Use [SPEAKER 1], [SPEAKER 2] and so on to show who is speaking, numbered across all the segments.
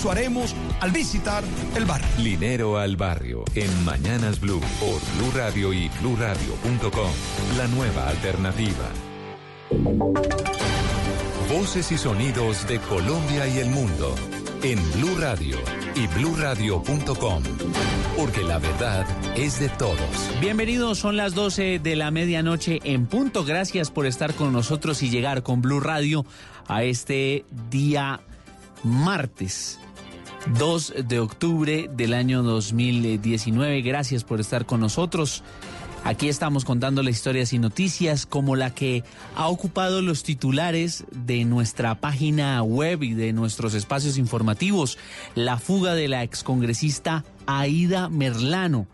[SPEAKER 1] Eso haremos al visitar el barrio.
[SPEAKER 2] Linero al barrio en Mañanas Blue por Blue Radio y BlueRadio.com. La nueva alternativa. Voces y sonidos de Colombia y el mundo en Blue Radio y BlueRadio.com. Porque la verdad es de todos.
[SPEAKER 3] Bienvenidos, son las 12 de la medianoche en punto. Gracias por estar con nosotros y llegar con Blue Radio a este día martes 2 de octubre del año 2019. Gracias por estar con nosotros. Aquí estamos contando historias y noticias como la que ha ocupado los titulares de nuestra página web y de nuestros espacios informativos. La fuga de la excongresista Aida Merlano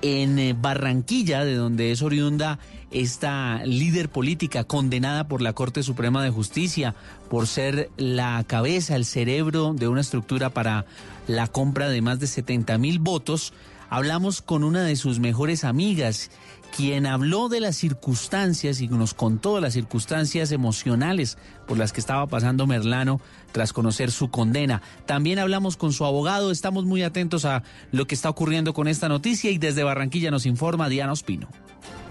[SPEAKER 3] en eh, Barranquilla, de donde es oriunda esta líder política condenada por la Corte Suprema de Justicia por ser la cabeza, el cerebro de una estructura para la compra de más de 70 mil votos, hablamos con una de sus mejores amigas quien habló de las circunstancias y nos contó las circunstancias emocionales por las que estaba pasando Merlano tras conocer su condena. También hablamos con su abogado, estamos muy atentos a lo que está ocurriendo con esta noticia y desde Barranquilla nos informa Diana Ospino.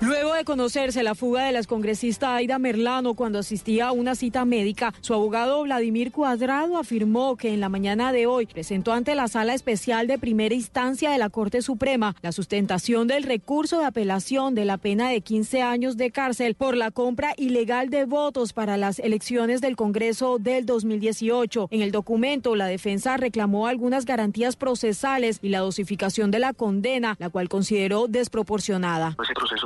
[SPEAKER 4] Luego de conocerse la fuga de la congresista Aida Merlano cuando asistía a una cita médica, su abogado Vladimir Cuadrado afirmó que en la mañana de hoy presentó ante la Sala Especial de Primera Instancia de la Corte Suprema la sustentación del recurso de apelación de la pena de 15 años de cárcel por la compra ilegal de votos para las elecciones del Congreso del 2018. En el documento, la defensa reclamó algunas garantías procesales y la dosificación de la condena, la cual consideró desproporcionada.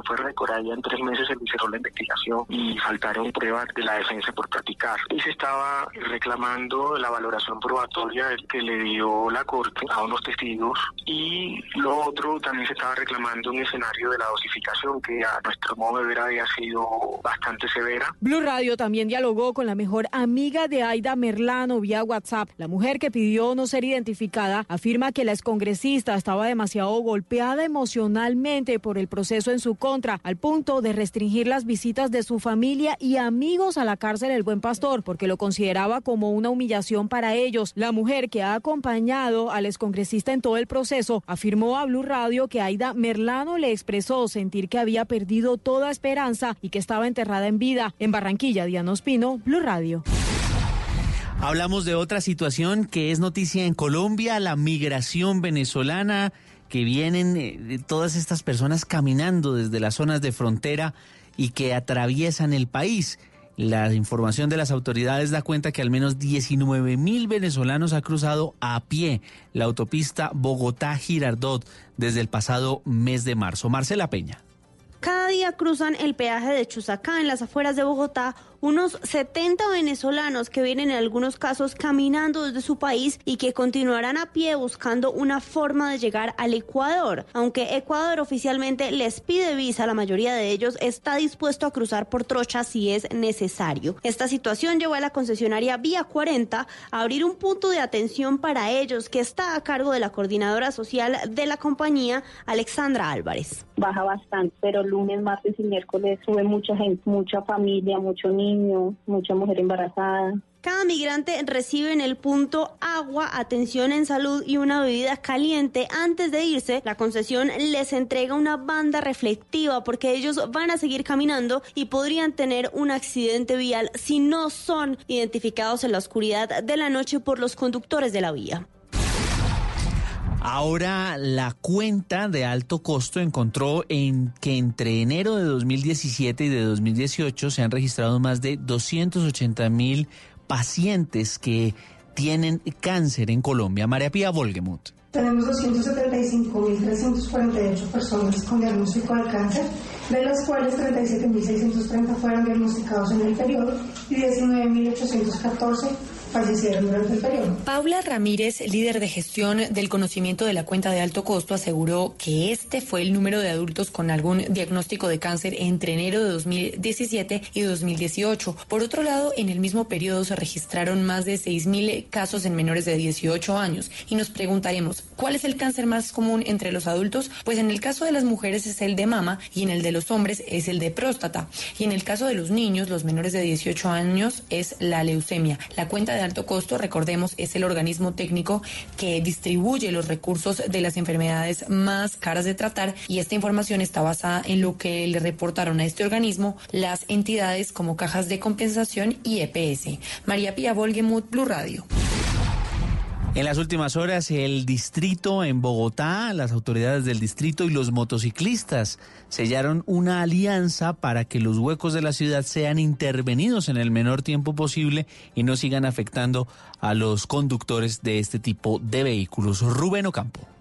[SPEAKER 5] Fue ya en tres meses se hicieron la investigación y faltaron pruebas de la defensa por practicar. Y se estaba reclamando la valoración probatoria que le dio la Corte a unos testigos y lo otro también se estaba reclamando un escenario de la dosificación que a nuestro modo de ver había sido bastante severa.
[SPEAKER 4] Blue Radio también dialogó con la mejor amiga de Aida Merlano vía WhatsApp. La mujer que pidió no ser identificada afirma que la excongresista estaba demasiado golpeada emocionalmente por el proceso en su contra al punto de restringir las visitas de su familia y amigos a la cárcel El Buen Pastor, porque lo consideraba como una humillación para ellos. La mujer que ha acompañado al excongresista en todo el proceso afirmó a Blue Radio que Aida Merlano le expresó sentir que había perdido toda esperanza y que estaba enterrada en vida. En Barranquilla, Diana Ospino, Blue Radio.
[SPEAKER 3] Hablamos de otra situación que es noticia en Colombia, la migración venezolana que vienen eh, todas estas personas caminando desde las zonas de frontera y que atraviesan el país. La información de las autoridades da cuenta que al menos 19 mil venezolanos ha cruzado a pie la autopista Bogotá-Girardot desde el pasado mes de marzo. Marcela Peña.
[SPEAKER 6] Cada día cruzan el peaje de Chusacá en las afueras de Bogotá unos 70 venezolanos que vienen en algunos casos caminando desde su país y que continuarán a pie buscando una forma de llegar al Ecuador. Aunque Ecuador oficialmente les pide visa, la mayoría de ellos está dispuesto a cruzar por trocha si es necesario. Esta situación llevó a la concesionaria Vía 40 a abrir un punto de atención para ellos que está a cargo de la coordinadora social de la compañía, Alexandra Álvarez.
[SPEAKER 7] Baja bastante, pero lunes, martes y miércoles sube mucha gente, mucha familia, mucho mucha mujer embarazada.
[SPEAKER 6] Cada migrante recibe en el punto agua, atención en salud y una bebida caliente. Antes de irse, la concesión les entrega una banda reflectiva porque ellos van a seguir caminando y podrían tener un accidente vial si no son identificados en la oscuridad de la noche por los conductores de la vía.
[SPEAKER 3] Ahora la cuenta de alto costo encontró en que entre enero de 2017 y de 2018 se han registrado más de 280 mil pacientes que tienen cáncer en Colombia. María Pía Volgemuth.
[SPEAKER 8] Tenemos 275.348 personas con diagnóstico de cáncer, de las cuales 37.630 fueron diagnosticados en el periodo y 19.814
[SPEAKER 4] Paula Ramírez, líder de gestión del conocimiento de la cuenta de alto costo, aseguró que este fue el número de adultos con algún diagnóstico de cáncer entre enero de 2017 y 2018. Por otro lado, en el mismo periodo se registraron más de 6.000 casos en menores de 18 años. Y nos preguntaremos, ¿cuál es el cáncer más común entre los adultos? Pues en el caso de las mujeres es el de mama y en el de los hombres es el de próstata. Y en el caso de los niños, los menores de 18 años, es la leucemia. La cuenta de
[SPEAKER 9] alto costo. Recordemos, es el organismo técnico que distribuye los recursos de las enfermedades más caras de tratar y esta información está basada en lo que le reportaron a este organismo las entidades como cajas de compensación y EPS. María Pía Volgemut, Blue Radio.
[SPEAKER 3] En las últimas horas, el distrito en Bogotá, las autoridades del distrito y los motociclistas sellaron una alianza para que los huecos de la ciudad sean intervenidos en el menor tiempo posible y no sigan afectando a los conductores de este tipo de vehículos. Rubén Ocampo.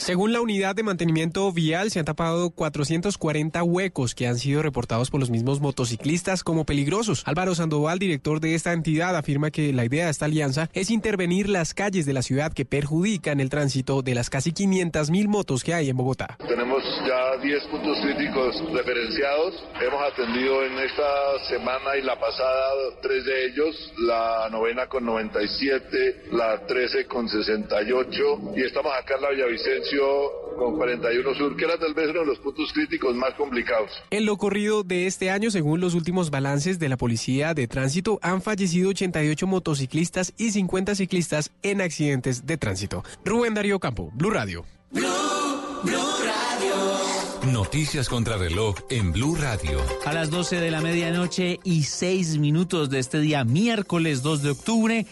[SPEAKER 10] Según la unidad de mantenimiento vial, se han tapado 440 huecos que han sido reportados por los mismos motociclistas como peligrosos. Álvaro Sandoval, director de esta entidad, afirma que la idea de esta alianza es intervenir las calles de la ciudad que perjudican el tránsito de las casi 500 mil motos que hay en Bogotá.
[SPEAKER 11] Tenemos ya 10 puntos críticos referenciados. Hemos atendido en esta semana y la pasada tres de ellos, la novena con 97, la 13 con 68 y estamos acá en la Villavicencio con 41 Sur, que era tal vez uno de los puntos críticos más complicados.
[SPEAKER 10] En lo corrido de este año, según los últimos balances de la Policía de Tránsito, han fallecido 88 motociclistas y 50 ciclistas en accidentes de tránsito. Rubén Darío Campo, Blue Radio.
[SPEAKER 2] Blue, Radio. Noticias contra reloj en Blue Radio.
[SPEAKER 3] A las 12 de la medianoche y 6 minutos de este día, miércoles 2 de octubre.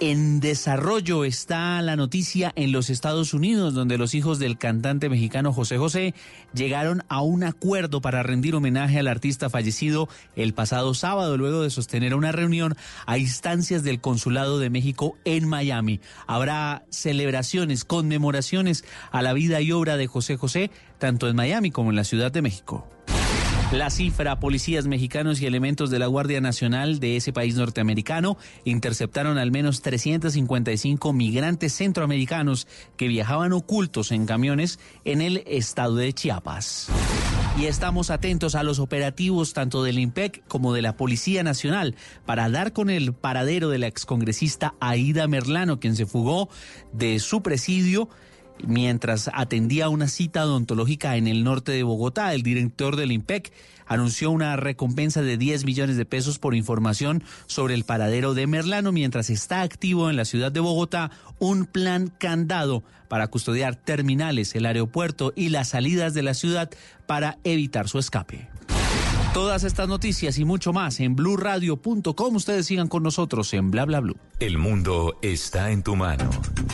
[SPEAKER 3] En desarrollo está la noticia en los Estados Unidos, donde los hijos del cantante mexicano José José llegaron a un acuerdo para rendir homenaje al artista fallecido el pasado sábado, luego de sostener una reunión a instancias del Consulado de México en Miami. Habrá celebraciones, conmemoraciones a la vida y obra de José José, tanto en Miami como en la Ciudad de México. La cifra, policías mexicanos y elementos de la Guardia Nacional de ese país norteamericano interceptaron al menos 355 migrantes centroamericanos que viajaban ocultos en camiones en el estado de Chiapas. Y estamos atentos a los operativos tanto del IMPEC como de la Policía Nacional para dar con el paradero de la excongresista Aida Merlano, quien se fugó de su presidio mientras atendía una cita odontológica en el norte de Bogotá. El director del IMPEC anunció una recompensa de 10 millones de pesos por información sobre el paradero de Merlano, mientras está activo en la ciudad de Bogotá un plan candado para custodiar terminales, el aeropuerto y las salidas de la ciudad para evitar su escape. Todas estas noticias y mucho más en blurradio.com. Ustedes sigan con nosotros en bla bla blue.
[SPEAKER 2] El mundo está en tu mano.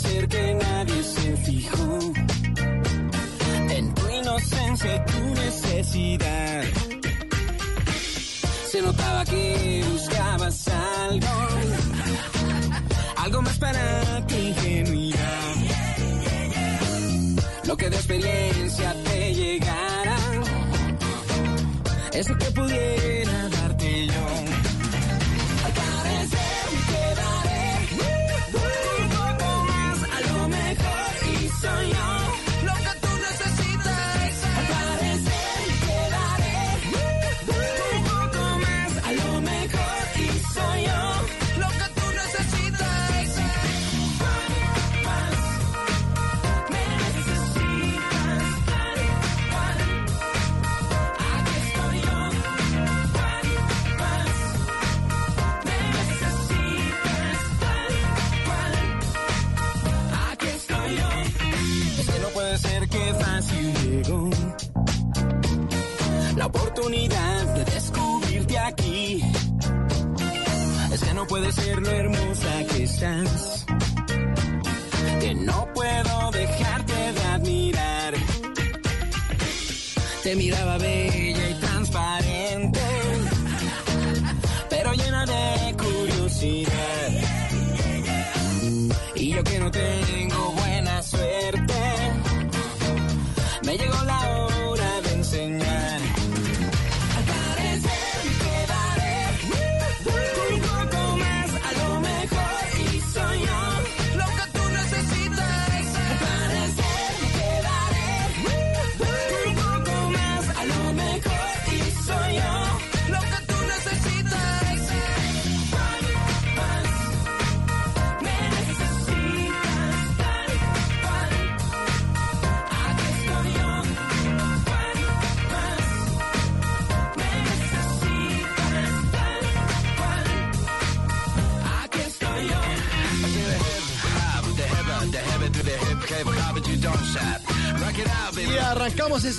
[SPEAKER 12] Ser que nadie se fijó en tu inocencia tu necesidad. Se notaba que buscabas algo, algo más para tu ingenuidad. Lo que de experiencia te llegara, eso que pudiera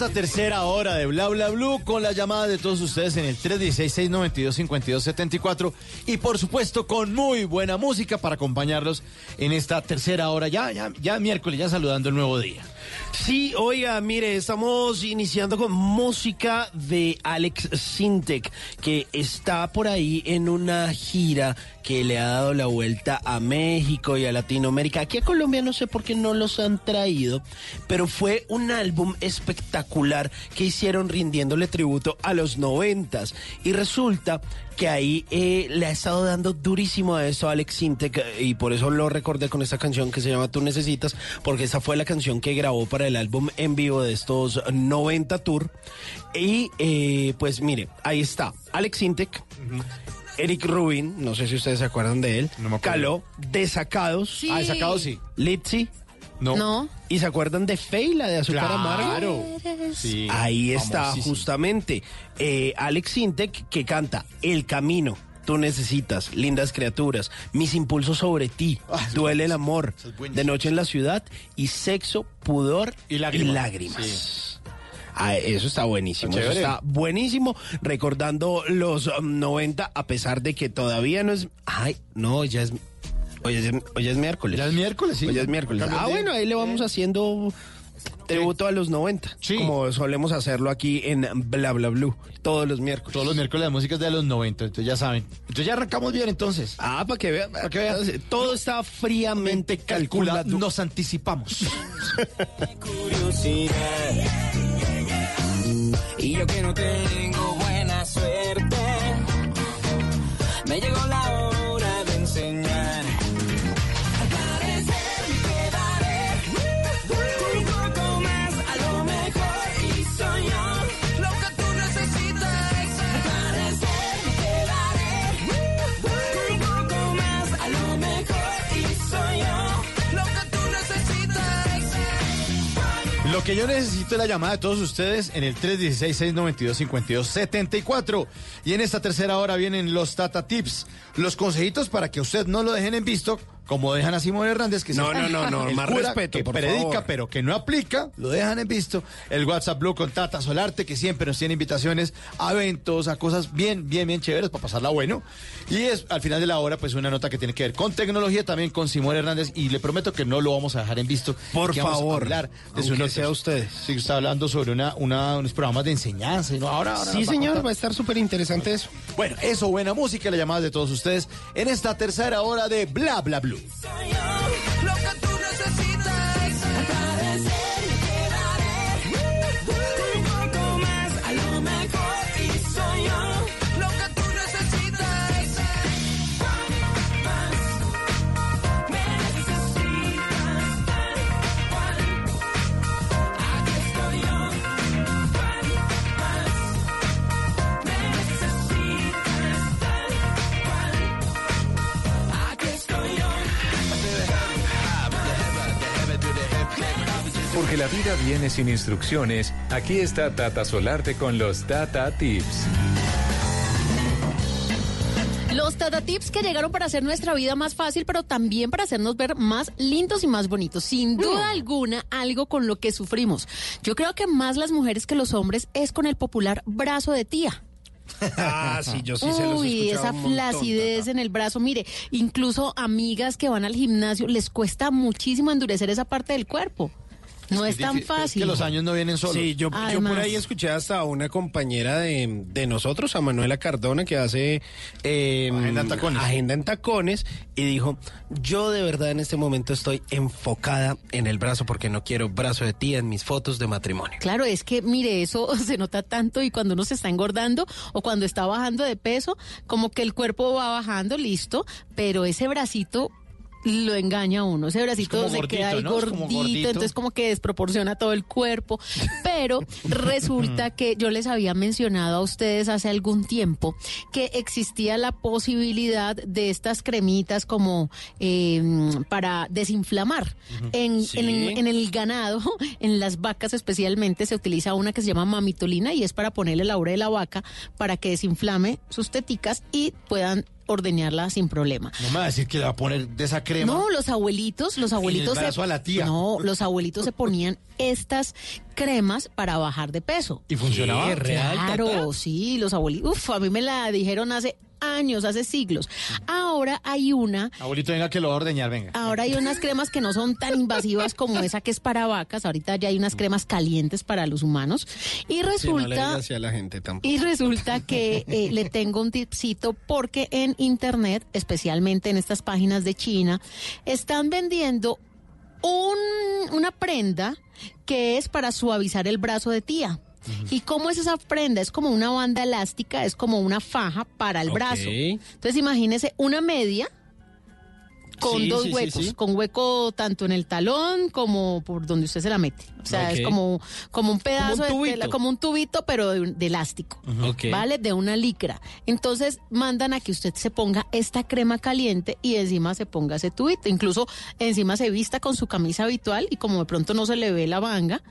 [SPEAKER 13] esta tercera hora de Bla Bla Blue con la llamada de todos ustedes en el 316-692-5274 y por supuesto con muy buena música para acompañarlos en esta tercera hora, ya, ya, ya miércoles, ya saludando el nuevo día.
[SPEAKER 14] Sí, oiga, mire, estamos iniciando con música de Alex Sintek, que está por ahí en una gira que le ha dado la vuelta a México y a Latinoamérica. Aquí a Colombia no sé por qué no los han traído, pero fue un álbum espectacular que hicieron rindiéndole tributo a los noventas. Y resulta que ahí eh, le ha estado dando durísimo a eso Alex Sintek eh, y por eso lo recordé con esta canción que se llama Tú Necesitas, porque esa fue la canción que grabó para el álbum en vivo de estos 90 Tour. Y eh, pues mire, ahí está, Alex Sintek. Eric Rubin, no sé si ustedes se acuerdan de él. Caló, Desacados.
[SPEAKER 13] Sí. Ah, Desacados sí.
[SPEAKER 14] Litzy.
[SPEAKER 13] No.
[SPEAKER 15] No.
[SPEAKER 14] ¿Y se acuerdan de Fey, la de Azúcar
[SPEAKER 13] Claro.
[SPEAKER 14] Amargo?
[SPEAKER 13] Sí,
[SPEAKER 14] Ahí está, justamente. Eh, Alex Sintek, que canta El Camino. Tú necesitas, lindas criaturas, mis impulsos sobre ti,
[SPEAKER 13] Ah,
[SPEAKER 14] duele el amor, de noche en la ciudad y sexo, pudor
[SPEAKER 13] Y lágrimas.
[SPEAKER 14] lágrimas. Ah, eso está buenísimo,
[SPEAKER 13] Está
[SPEAKER 14] eso está buenísimo, recordando los um, 90, a pesar de que todavía no es... Ay, no, ya es... Hoy es, hoy es miércoles.
[SPEAKER 13] Ya es miércoles, sí.
[SPEAKER 14] Hoy es miércoles. Ah, bueno, ahí le vamos haciendo tributo a los 90.
[SPEAKER 13] Sí.
[SPEAKER 14] Como solemos hacerlo aquí en Bla Bla Blue. Todos los miércoles.
[SPEAKER 13] Todos los miércoles la música es de los 90, entonces ya saben. Entonces ya arrancamos bien entonces.
[SPEAKER 14] Ah, para que vean.
[SPEAKER 13] Para que vean.
[SPEAKER 14] Todo está fríamente
[SPEAKER 13] Calcula,
[SPEAKER 14] calculado.
[SPEAKER 13] nos anticipamos.
[SPEAKER 12] curiosidad. Y yo que no tengo buena suerte, me llegó la hora Yo
[SPEAKER 13] necesito es la llamada de todos ustedes en el 316-692-5274. Y en esta tercera hora vienen los Tata Tips, los consejitos para que usted no lo dejen en visto, como dejan a Simón Hernández, que es
[SPEAKER 14] No,
[SPEAKER 13] el-
[SPEAKER 14] no, no, no,
[SPEAKER 13] el
[SPEAKER 14] más
[SPEAKER 13] cura
[SPEAKER 14] respeto,
[SPEAKER 13] que
[SPEAKER 14] por
[SPEAKER 13] predica,
[SPEAKER 14] favor.
[SPEAKER 13] pero que no aplica, lo dejan en visto. El WhatsApp Blue con Tata Solarte, que siempre nos tiene invitaciones a eventos, a cosas bien, bien, bien chéveres para pasarla bueno. Y es al final de la hora, pues una nota que tiene que ver con tecnología, también con Simón Hernández, y le prometo que no lo vamos a dejar en visto.
[SPEAKER 14] Por
[SPEAKER 13] que vamos a
[SPEAKER 14] favor,
[SPEAKER 13] hablar de su
[SPEAKER 14] sea ustedes.
[SPEAKER 13] Sí, está hablando sobre una, una- unos programas de enseñanza. ¿no? Ahora, ahora
[SPEAKER 14] Sí,
[SPEAKER 13] nos va a
[SPEAKER 14] señor, va a estar súper interesante eso.
[SPEAKER 13] Bueno, eso, buena música, la llamada de todos ustedes en esta tercera hora de Bla Bla Blue.
[SPEAKER 12] Lo que tú necesitas.
[SPEAKER 2] Porque la vida viene sin instrucciones, aquí está Tata Solarte con los Tata Tips.
[SPEAKER 15] Los Tata Tips que llegaron para hacer nuestra vida más fácil, pero también para hacernos ver más lindos y más bonitos. Sin duda alguna, algo con lo que sufrimos. Yo creo que más las mujeres que los hombres es con el popular brazo de tía.
[SPEAKER 14] Ah, sí, yo sí se los he
[SPEAKER 15] Uy, esa
[SPEAKER 14] un montón,
[SPEAKER 15] flacidez en el brazo. Mire, incluso amigas que van al gimnasio les cuesta muchísimo endurecer esa parte del cuerpo. No es, tan fácil.
[SPEAKER 13] Es que los años no vienen solos.
[SPEAKER 14] Sí, yo, yo por ahí escuché hasta a una compañera de, de nosotros, a Manuela Cardona, que hace eh,
[SPEAKER 13] Agenda en tacones.
[SPEAKER 14] Agenda en tacones, y dijo, yo de verdad en este momento estoy enfocada en el brazo porque no quiero brazo de tía en mis fotos de matrimonio.
[SPEAKER 15] Claro, es que mire, eso se nota tanto y cuando uno se está engordando o cuando está bajando de peso, como que el cuerpo va bajando, listo, pero ese bracito lo engaña a uno, ese bracito se
[SPEAKER 13] gordito,
[SPEAKER 15] queda ahí gordito,
[SPEAKER 13] como gordito.
[SPEAKER 15] entonces como que desproporciona todo el cuerpo, pero resulta que yo les había mencionado a ustedes hace algún tiempo que existía la posibilidad de estas cremitas como eh, para desinflamar. En,
[SPEAKER 14] Sí.
[SPEAKER 15] en- en el ganado, en las vacas especialmente, se utiliza una que se llama mamitolina y es para ponerle la ubre de la vaca para que desinflame sus teticas y puedan ordeñarla sin problema.
[SPEAKER 13] No me va a decir que le va a poner de esa crema.
[SPEAKER 15] No, los abuelitos, los abuelitos
[SPEAKER 13] brazo a la tía.
[SPEAKER 15] No, los abuelitos se ponían estas cremas para bajar de peso.
[SPEAKER 13] ¿Y funcionaba?
[SPEAKER 14] ¿Qué? ¿Real,
[SPEAKER 15] Claro,
[SPEAKER 14] Tata?
[SPEAKER 15] sí, los abuelitos. Uf, a mí me la dijeron hace años, hace siglos. Ahora hay una
[SPEAKER 13] Abuelito, venga que lo va a ordeñar, venga.
[SPEAKER 15] Ahora hay unas cremas que no son tan invasivas como esa que es para vacas. Ahorita ya hay unas cremas calientes para los humanos. Y
[SPEAKER 14] Sí, no le
[SPEAKER 15] resulta...
[SPEAKER 14] así a la gente tampoco.
[SPEAKER 15] Y resulta que eh, le tengo un tipcito porque en internet, especialmente en estas páginas de China, están vendiendo un- una prenda que es para suavizar el brazo de tía. ¿Y cómo es esa prenda? Es como una banda elástica, es como una faja para el brazo. Entonces imagínese una media con
[SPEAKER 14] Sí,
[SPEAKER 15] dos
[SPEAKER 14] sí,
[SPEAKER 15] huecos,
[SPEAKER 14] sí.
[SPEAKER 15] con hueco tanto en el talón como por donde usted se la mete. O sea, es como, como un pedazo
[SPEAKER 14] Como un
[SPEAKER 15] de tela, como un tubito, pero de, de elástico.
[SPEAKER 14] Ok.
[SPEAKER 15] ¿Vale? De una licra. Entonces mandan a que usted se ponga esta crema caliente y encima se ponga ese tubito. Incluso encima se vista con su camisa habitual y como de pronto no se le ve la manga,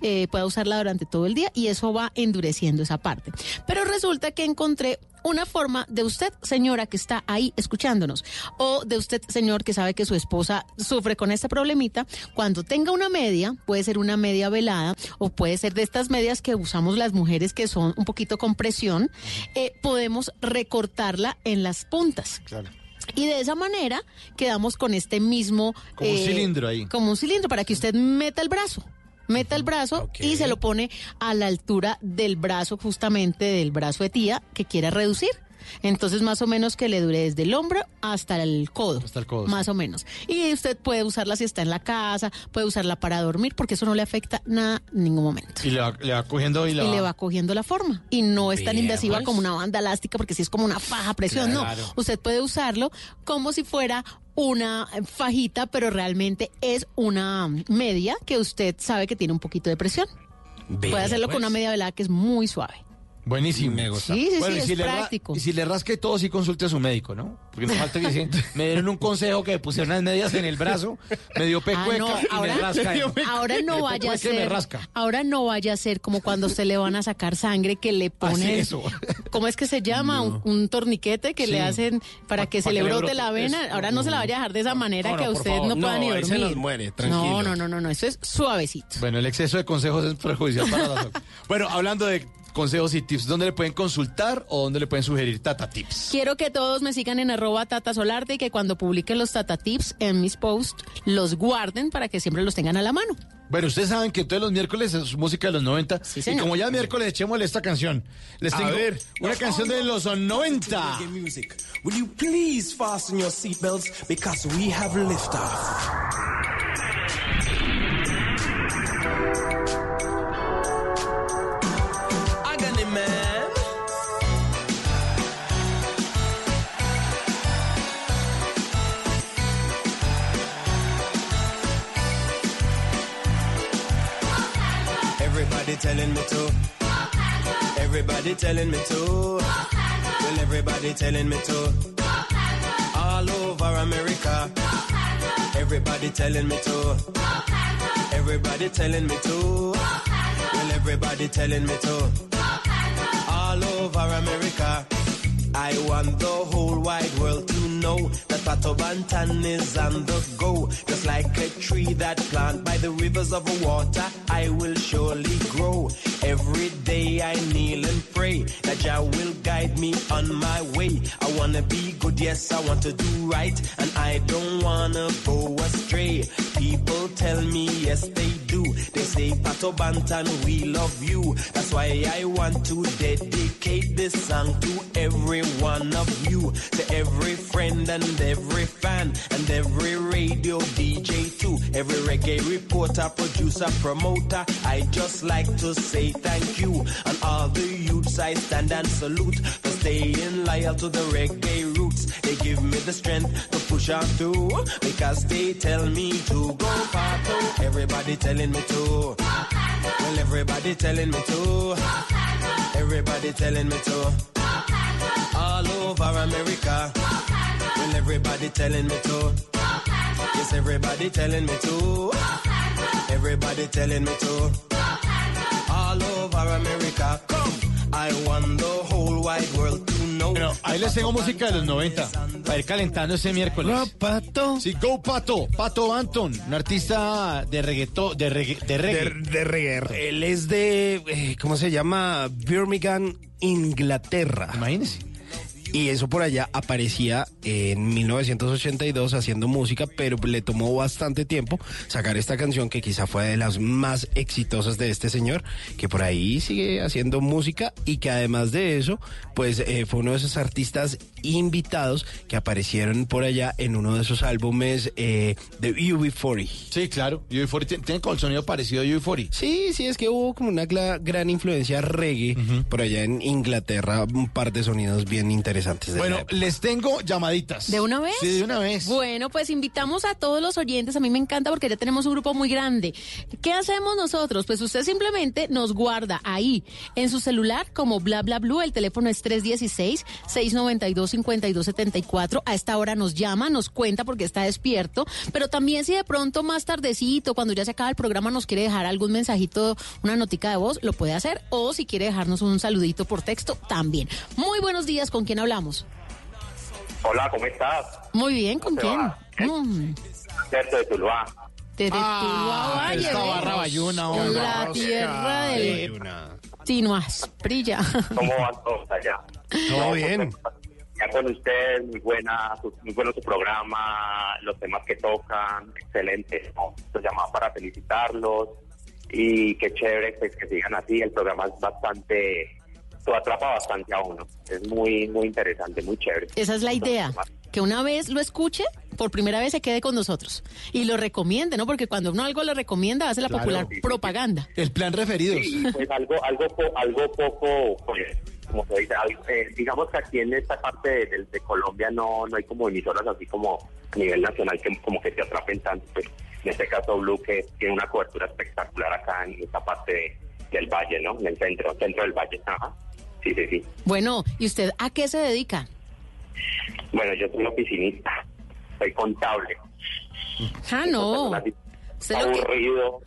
[SPEAKER 15] eh, pueda usarla durante todo el día y eso va endureciendo esa parte. Pero resulta que encontré una forma de usted, señora, que está ahí escuchándonos, o de usted, señor, que sabe que su esposa sufre con esta problemita, cuando tenga una media, puede ser una media velada, o puede ser de estas medias que usamos las mujeres que son un poquito con presión, eh, podemos recortarla en las puntas.
[SPEAKER 13] Claro.
[SPEAKER 15] Y de esa manera quedamos con este mismo...
[SPEAKER 13] Como un cilindro ahí.
[SPEAKER 15] Como un cilindro para que usted meta el brazo. Meta el brazo y se lo pone a la altura del brazo, justamente del brazo de tía que quiera reducir. Entonces, más o menos que le dure desde el hombro hasta el codo.
[SPEAKER 13] Hasta el codo,
[SPEAKER 15] Más o menos. Y usted puede usarla si está en la casa, puede usarla para dormir, porque eso no le afecta nada en ningún momento.
[SPEAKER 13] Y le va, le va cogiendo y, la
[SPEAKER 15] Y le va cogiendo la forma. Y no es tan invasiva
[SPEAKER 14] pues.
[SPEAKER 15] como una banda elástica, porque si es como una faja presión,
[SPEAKER 13] Claro.
[SPEAKER 15] no. Usted puede usarlo como si fuera una fajita, pero realmente es una media que usted sabe que tiene un poquito de presión. Puede hacerlo
[SPEAKER 14] pues.
[SPEAKER 15] con una media velada que es muy suave.
[SPEAKER 13] Buenísimo.
[SPEAKER 14] Me gusta.
[SPEAKER 15] Sí, sí,
[SPEAKER 13] Bueno,
[SPEAKER 15] sí,
[SPEAKER 13] y
[SPEAKER 15] es
[SPEAKER 13] si, le ra-
[SPEAKER 15] práctico.
[SPEAKER 13] y si le rasca y todo, sí consulte a su médico, ¿no? Porque no falta que dicen, me dieron un consejo que me pusieron unas medias en el brazo, me dio
[SPEAKER 15] Ah,
[SPEAKER 13] pecueca
[SPEAKER 15] no,
[SPEAKER 13] y
[SPEAKER 15] ahora,
[SPEAKER 13] me rasca.
[SPEAKER 15] ahora no vaya a ser,
[SPEAKER 13] rasca.
[SPEAKER 15] ahora no vaya a ser como cuando a usted le van a sacar sangre que le
[SPEAKER 13] Así
[SPEAKER 15] ponen,
[SPEAKER 13] eso.
[SPEAKER 15] ¿cómo es que se llama? Un, un torniquete que
[SPEAKER 13] Sí.
[SPEAKER 15] le hacen para
[SPEAKER 13] Pa-
[SPEAKER 15] que
[SPEAKER 13] pa
[SPEAKER 15] se le
[SPEAKER 13] que le
[SPEAKER 15] brote
[SPEAKER 13] brote.
[SPEAKER 15] la vena.
[SPEAKER 13] Es-
[SPEAKER 15] ahora no se la vaya a dejar de esa manera que a usted no pueda
[SPEAKER 14] No,
[SPEAKER 15] ni
[SPEAKER 14] ahí se
[SPEAKER 15] dormir.
[SPEAKER 14] nos muere,
[SPEAKER 15] No,
[SPEAKER 14] tranquilo.
[SPEAKER 15] no, no, no, no, eso es suavecito.
[SPEAKER 13] Bueno, el exceso de consejos es perjudicial para la salud. Bueno, hablando de consejos y tips, ¿dónde le pueden consultar o dónde le pueden sugerir Tata Tips?
[SPEAKER 15] Quiero que todos me sigan en arroba Tata Solarte y que cuando publiquen los Tata Tips en mis posts los guarden para que siempre los tengan a la mano.
[SPEAKER 13] Bueno, ustedes saben que todos los miércoles es música de los 90. y como ya es miércoles, echémosle esta canción. Les
[SPEAKER 14] A
[SPEAKER 13] tengo
[SPEAKER 14] ver.
[SPEAKER 13] una canción de los 90.
[SPEAKER 16] Reggae music. Will you please fasten your seatbelts because we have liftoff. Telling me to. Everybody telling me to. Well, everybody telling me to. All over America. Everybody telling me to. Everybody telling me to. Well, everybody telling me to. All over America.
[SPEAKER 17] I want the whole wide world to know that Pato Bantan is on the go. Just like a tree that plant by the rivers of water, I will surely grow. Every day I kneel and pray that Jah will guide me on my way. I wanna be good, yes, I want to do right, and I don't wanna go astray. People tell me, yes, they do. They say, Pato Bantan, we love you. That's why I want to dedicate this song to every one of you, to every friend and every fan, and every radio DJ too, every reggae reporter, producer, promoter. I just like to say thank you, and all the youths I stand and salute for staying loyal to the reggae roots. They give me the strength to push on through because they tell me to go Pato. Everybody telling me to. Well, everybody telling me to. Everybody telling me to. All over America. Well, everybody telling me to. Yes, everybody telling me to. Everybody telling me to. All over America. Come. I want the whole wide world
[SPEAKER 13] Bueno, ahí les tengo música de los 90 para ir calentando ese miércoles.
[SPEAKER 14] Go Pato.
[SPEAKER 13] Sí, Go Pato. Pato Anton, un artista de reggaetón, de reggae. De reggae.
[SPEAKER 14] De, de reggae. Él es de, eh, ¿cómo se llama? Birmingham, Inglaterra.
[SPEAKER 13] Imagínese.
[SPEAKER 14] Y eso por allá aparecía en 1982 haciendo música, pero le tomó bastante tiempo sacar esta canción que quizá fue de las más exitosas de este señor, que por ahí sigue haciendo música y que además de eso, pues eh, fue uno de esos artistas invitados que aparecieron por allá en uno de esos álbumes eh, de UB40.
[SPEAKER 13] Sí, claro. UB40 tiene, como el sonido parecido a UB40.
[SPEAKER 14] Sí, sí, es que hubo como una gran influencia reggae por allá en Inglaterra, un par de sonidos bien interesantes. De la
[SPEAKER 13] Bueno, les tengo llamaditas.
[SPEAKER 15] ¿De una vez?
[SPEAKER 13] Sí, de una vez.
[SPEAKER 15] Bueno, pues invitamos a todos los oyentes. A mí me encanta porque ya tenemos un grupo muy grande. ¿Qué hacemos nosotros? Pues usted simplemente nos guarda ahí en su celular como bla bla blue. El teléfono es 316-692-5274. A esta hora nos llama, nos cuenta porque está despierto. Pero también si de pronto más tardecito, cuando ya se acaba el programa, nos quiere dejar algún mensajito, una notica de voz, lo puede hacer. O si quiere dejarnos un saludito por texto, también. Muy buenos días. ¿Con quién hablamos?
[SPEAKER 18] Hola, ¿cómo estás?
[SPEAKER 15] Muy bien, ¿con quién? Mm.
[SPEAKER 18] Cierto de Tuluá.
[SPEAKER 15] Desde Tuluá Valle,
[SPEAKER 13] esta barra bayuna, hombre.
[SPEAKER 15] La tierra del Tino Asprilla.
[SPEAKER 18] ¿Cómo van todos allá?
[SPEAKER 14] Todo bien.
[SPEAKER 18] Ya con usted, muy buena, muy bueno su programa, los temas que tocan, excelente. ¿no? Los llamaba para felicitarlos y qué chévere pues, que sigan así. El programa es bastante, lo atrapa bastante a uno. Es muy, muy interesante, muy chévere.
[SPEAKER 15] Esa es la idea, que una vez lo escuche, por primera vez se quede con nosotros y lo recomiende, ¿no? Porque cuando uno algo lo recomienda, hace la
[SPEAKER 13] Claro.
[SPEAKER 15] popular propaganda.
[SPEAKER 13] El plan referidos.
[SPEAKER 18] Sí, pues algo, algo, po- algo poco, pues, como se dice, algo, eh, digamos que aquí en esta parte de, de- de Colombia no, no hay como emisoras así como a nivel nacional que como que te atrapen tanto. Pues, en este caso Blue que tiene una cobertura espectacular acá en esta parte de- del valle, ¿no? En el centro, centro del valle. Ajá. Sí, sí, sí.
[SPEAKER 15] Bueno, ¿y usted a qué se dedica?
[SPEAKER 18] Bueno, yo soy oficinista, soy contable.
[SPEAKER 15] Ah, no. Que-
[SPEAKER 18] aburrido,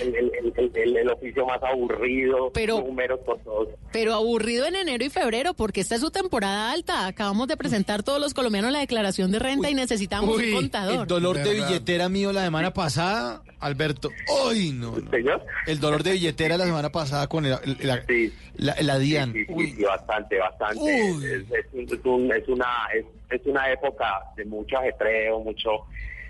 [SPEAKER 18] el, el- el- el- el- el oficio más aburrido,
[SPEAKER 15] Pero-
[SPEAKER 18] números por todos.
[SPEAKER 15] Pero aburrido en enero y febrero, porque esta es su temporada alta. Acabamos de presentar todos los colombianos la declaración de renta y necesitamos
[SPEAKER 13] Uy,
[SPEAKER 15] un contador.
[SPEAKER 13] el dolor de billetera mío la semana pasada, Alberto. ¡Ay, no! no.
[SPEAKER 18] ¿Señor?
[SPEAKER 13] El dolor de billetera la semana pasada con el- el- la,
[SPEAKER 18] Sí.
[SPEAKER 13] la, la DIAN.
[SPEAKER 18] Sí, sí,
[SPEAKER 13] Uy.
[SPEAKER 18] sí, bastante, bastante.
[SPEAKER 13] Uy.
[SPEAKER 18] Es, es un- es un- es una es, es una época de mucho ajetreo, mucho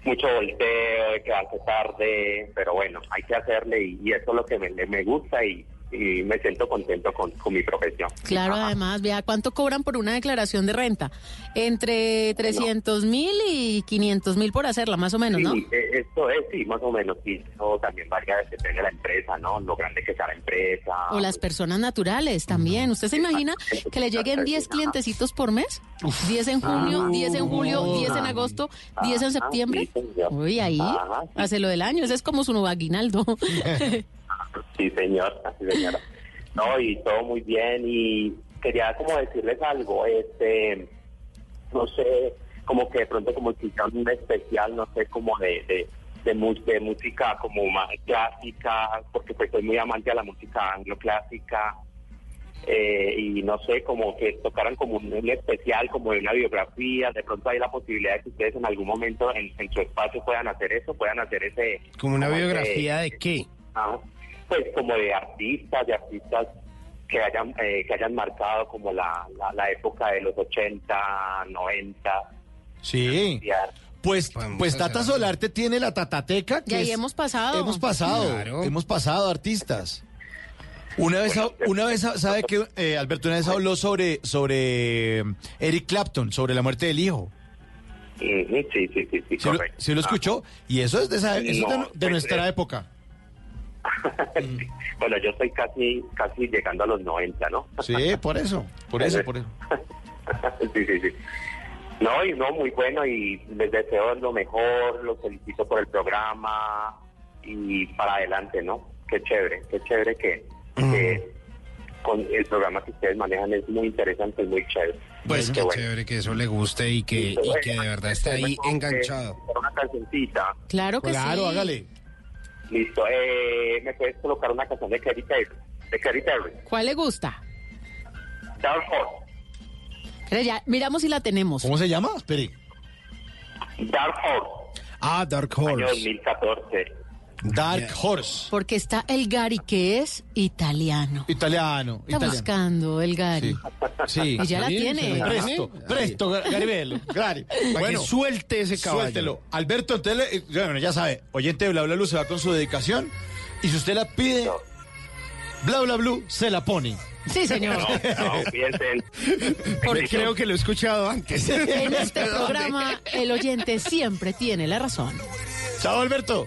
[SPEAKER 18] mucho volteo, de quedarse tarde, pero bueno, hay que hacerle y, y eso es lo que me, me gusta y, y me siento contento con, con mi profesión.
[SPEAKER 15] Claro,
[SPEAKER 18] Ajá.
[SPEAKER 15] además, vea cuánto cobran por una declaración de renta. Entre 300 mil y 500 mil por hacerla, más o menos, ¿no?
[SPEAKER 18] Sí, eh, esto es, sí, más o menos, sí. Eso también varía depende de la empresa, ¿no? Lo grande que sea la empresa.
[SPEAKER 15] O las personas naturales también. ¿Usted se imagina que le lleguen 10 clientecitos por mes? 10 en junio, 10 en julio, 10 en agosto, 10 en septiembre. Uy, ahí hace lo del año. Ese es como su nuevo aguinaldo.
[SPEAKER 18] Sí, señor, así señora. No, y todo muy bien y quería como decirles algo, este, no sé, como que de pronto como hicieron un especial, no sé, como de, de, de, de música como más clásica, porque pues soy muy amante a la música anglo-clásica eh, y no sé, como que tocaran como un, un especial, como de una biografía, de pronto hay la posibilidad de que ustedes en algún momento en, en su espacio puedan hacer eso, puedan hacer ese...
[SPEAKER 14] ¿Como una biografía de qué?
[SPEAKER 18] Ah, pues como de artistas, de artistas que hayan eh, que hayan marcado como la, la, la época de los 80, 90.
[SPEAKER 13] Sí. Pues, pues Tata Solarte tiene la Tatateca. Que
[SPEAKER 15] Y ahí
[SPEAKER 13] es-
[SPEAKER 15] hemos pasado.
[SPEAKER 13] Hemos pasado,
[SPEAKER 14] Claro.
[SPEAKER 13] hemos pasado artistas. Una vez, una vez sabe que eh, Alberto una vez habló sobre sobre eh, Eric Clapton, sobre la muerte del hijo.
[SPEAKER 18] Ujú, Sí, sí, sí, sí,
[SPEAKER 13] ¿Sí lo, sí lo escuchó? Y eso es de, esa, eso de-
[SPEAKER 18] pues,
[SPEAKER 13] nuestra
[SPEAKER 18] eh,
[SPEAKER 13] época.
[SPEAKER 18] Bueno, yo estoy casi casi llegando a los 90, ¿no?
[SPEAKER 13] Sí, por eso, por eso, por eso.
[SPEAKER 18] sí, sí, sí. No, y no, muy bueno y les deseo lo mejor, los felicito por el programa y para adelante, ¿no? Qué chévere, qué chévere que, que con el programa que ustedes manejan es muy interesante, es muy chévere.
[SPEAKER 14] Pues
[SPEAKER 18] Qué
[SPEAKER 14] qué
[SPEAKER 18] bueno.
[SPEAKER 14] chévere que eso le guste y que, y que de verdad esté ahí enganchado.
[SPEAKER 18] Por una cancioncita.
[SPEAKER 15] Claro que
[SPEAKER 13] Claro,
[SPEAKER 15] sí.
[SPEAKER 13] hágale.
[SPEAKER 18] Listo, eh, ¿me puedes colocar una canción de Katy Perry? De Katy Perry.
[SPEAKER 15] ¿Cuál le gusta?
[SPEAKER 18] Dark Horse.
[SPEAKER 15] Ya, miramos si la tenemos.
[SPEAKER 13] ¿Cómo se llama? Espere.
[SPEAKER 18] Dark Horse.
[SPEAKER 14] Ah, Dark
[SPEAKER 18] Año
[SPEAKER 14] Horse.
[SPEAKER 18] 2014.
[SPEAKER 13] Dark Horse.
[SPEAKER 15] Porque está el Gary, que es italiano.
[SPEAKER 13] Italiano.
[SPEAKER 15] Está
[SPEAKER 13] italiano.
[SPEAKER 15] buscando el Gary.
[SPEAKER 13] Sí.
[SPEAKER 15] Y ya la tiene.
[SPEAKER 13] Presto, presto, Garibelo, Gary.
[SPEAKER 14] Para que suelte ese caballo.
[SPEAKER 13] Suéltelo. Alberto, entonces, eh, bueno, ya sabe, oyente de Bla Bla Blue se va con su dedicación y si usted la pide, Bla Bla Blue se la pone.
[SPEAKER 15] Sí, señor.
[SPEAKER 18] No, piensen.
[SPEAKER 14] Porque creo que lo he escuchado antes.
[SPEAKER 15] En este programa, el oyente siempre tiene la razón.
[SPEAKER 13] Chao, Alberto.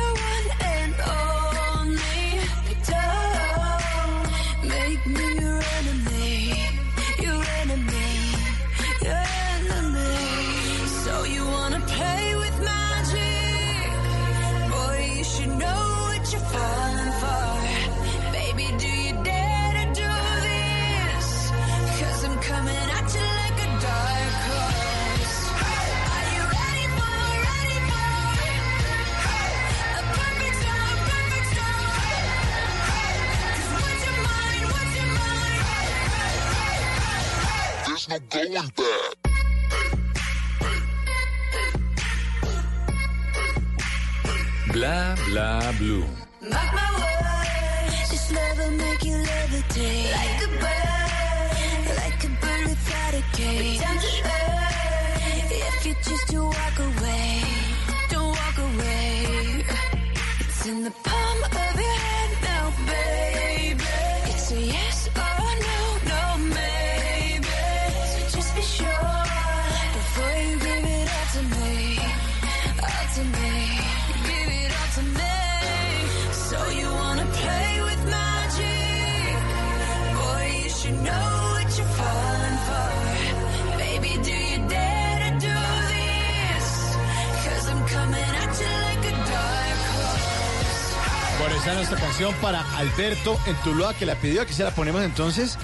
[SPEAKER 11] going back.
[SPEAKER 2] Bla bla blue.
[SPEAKER 19] Mark my words, this love will make you levitate. Like a bird, like a bird without a cage. Down to earth, if you choose to walk away, don't walk away. It's in the palm of your hand now, baby.
[SPEAKER 13] Bueno, esa es nuestra canción para Alberto en Tuluá, que la pidió, aquí se la ponemos entonces.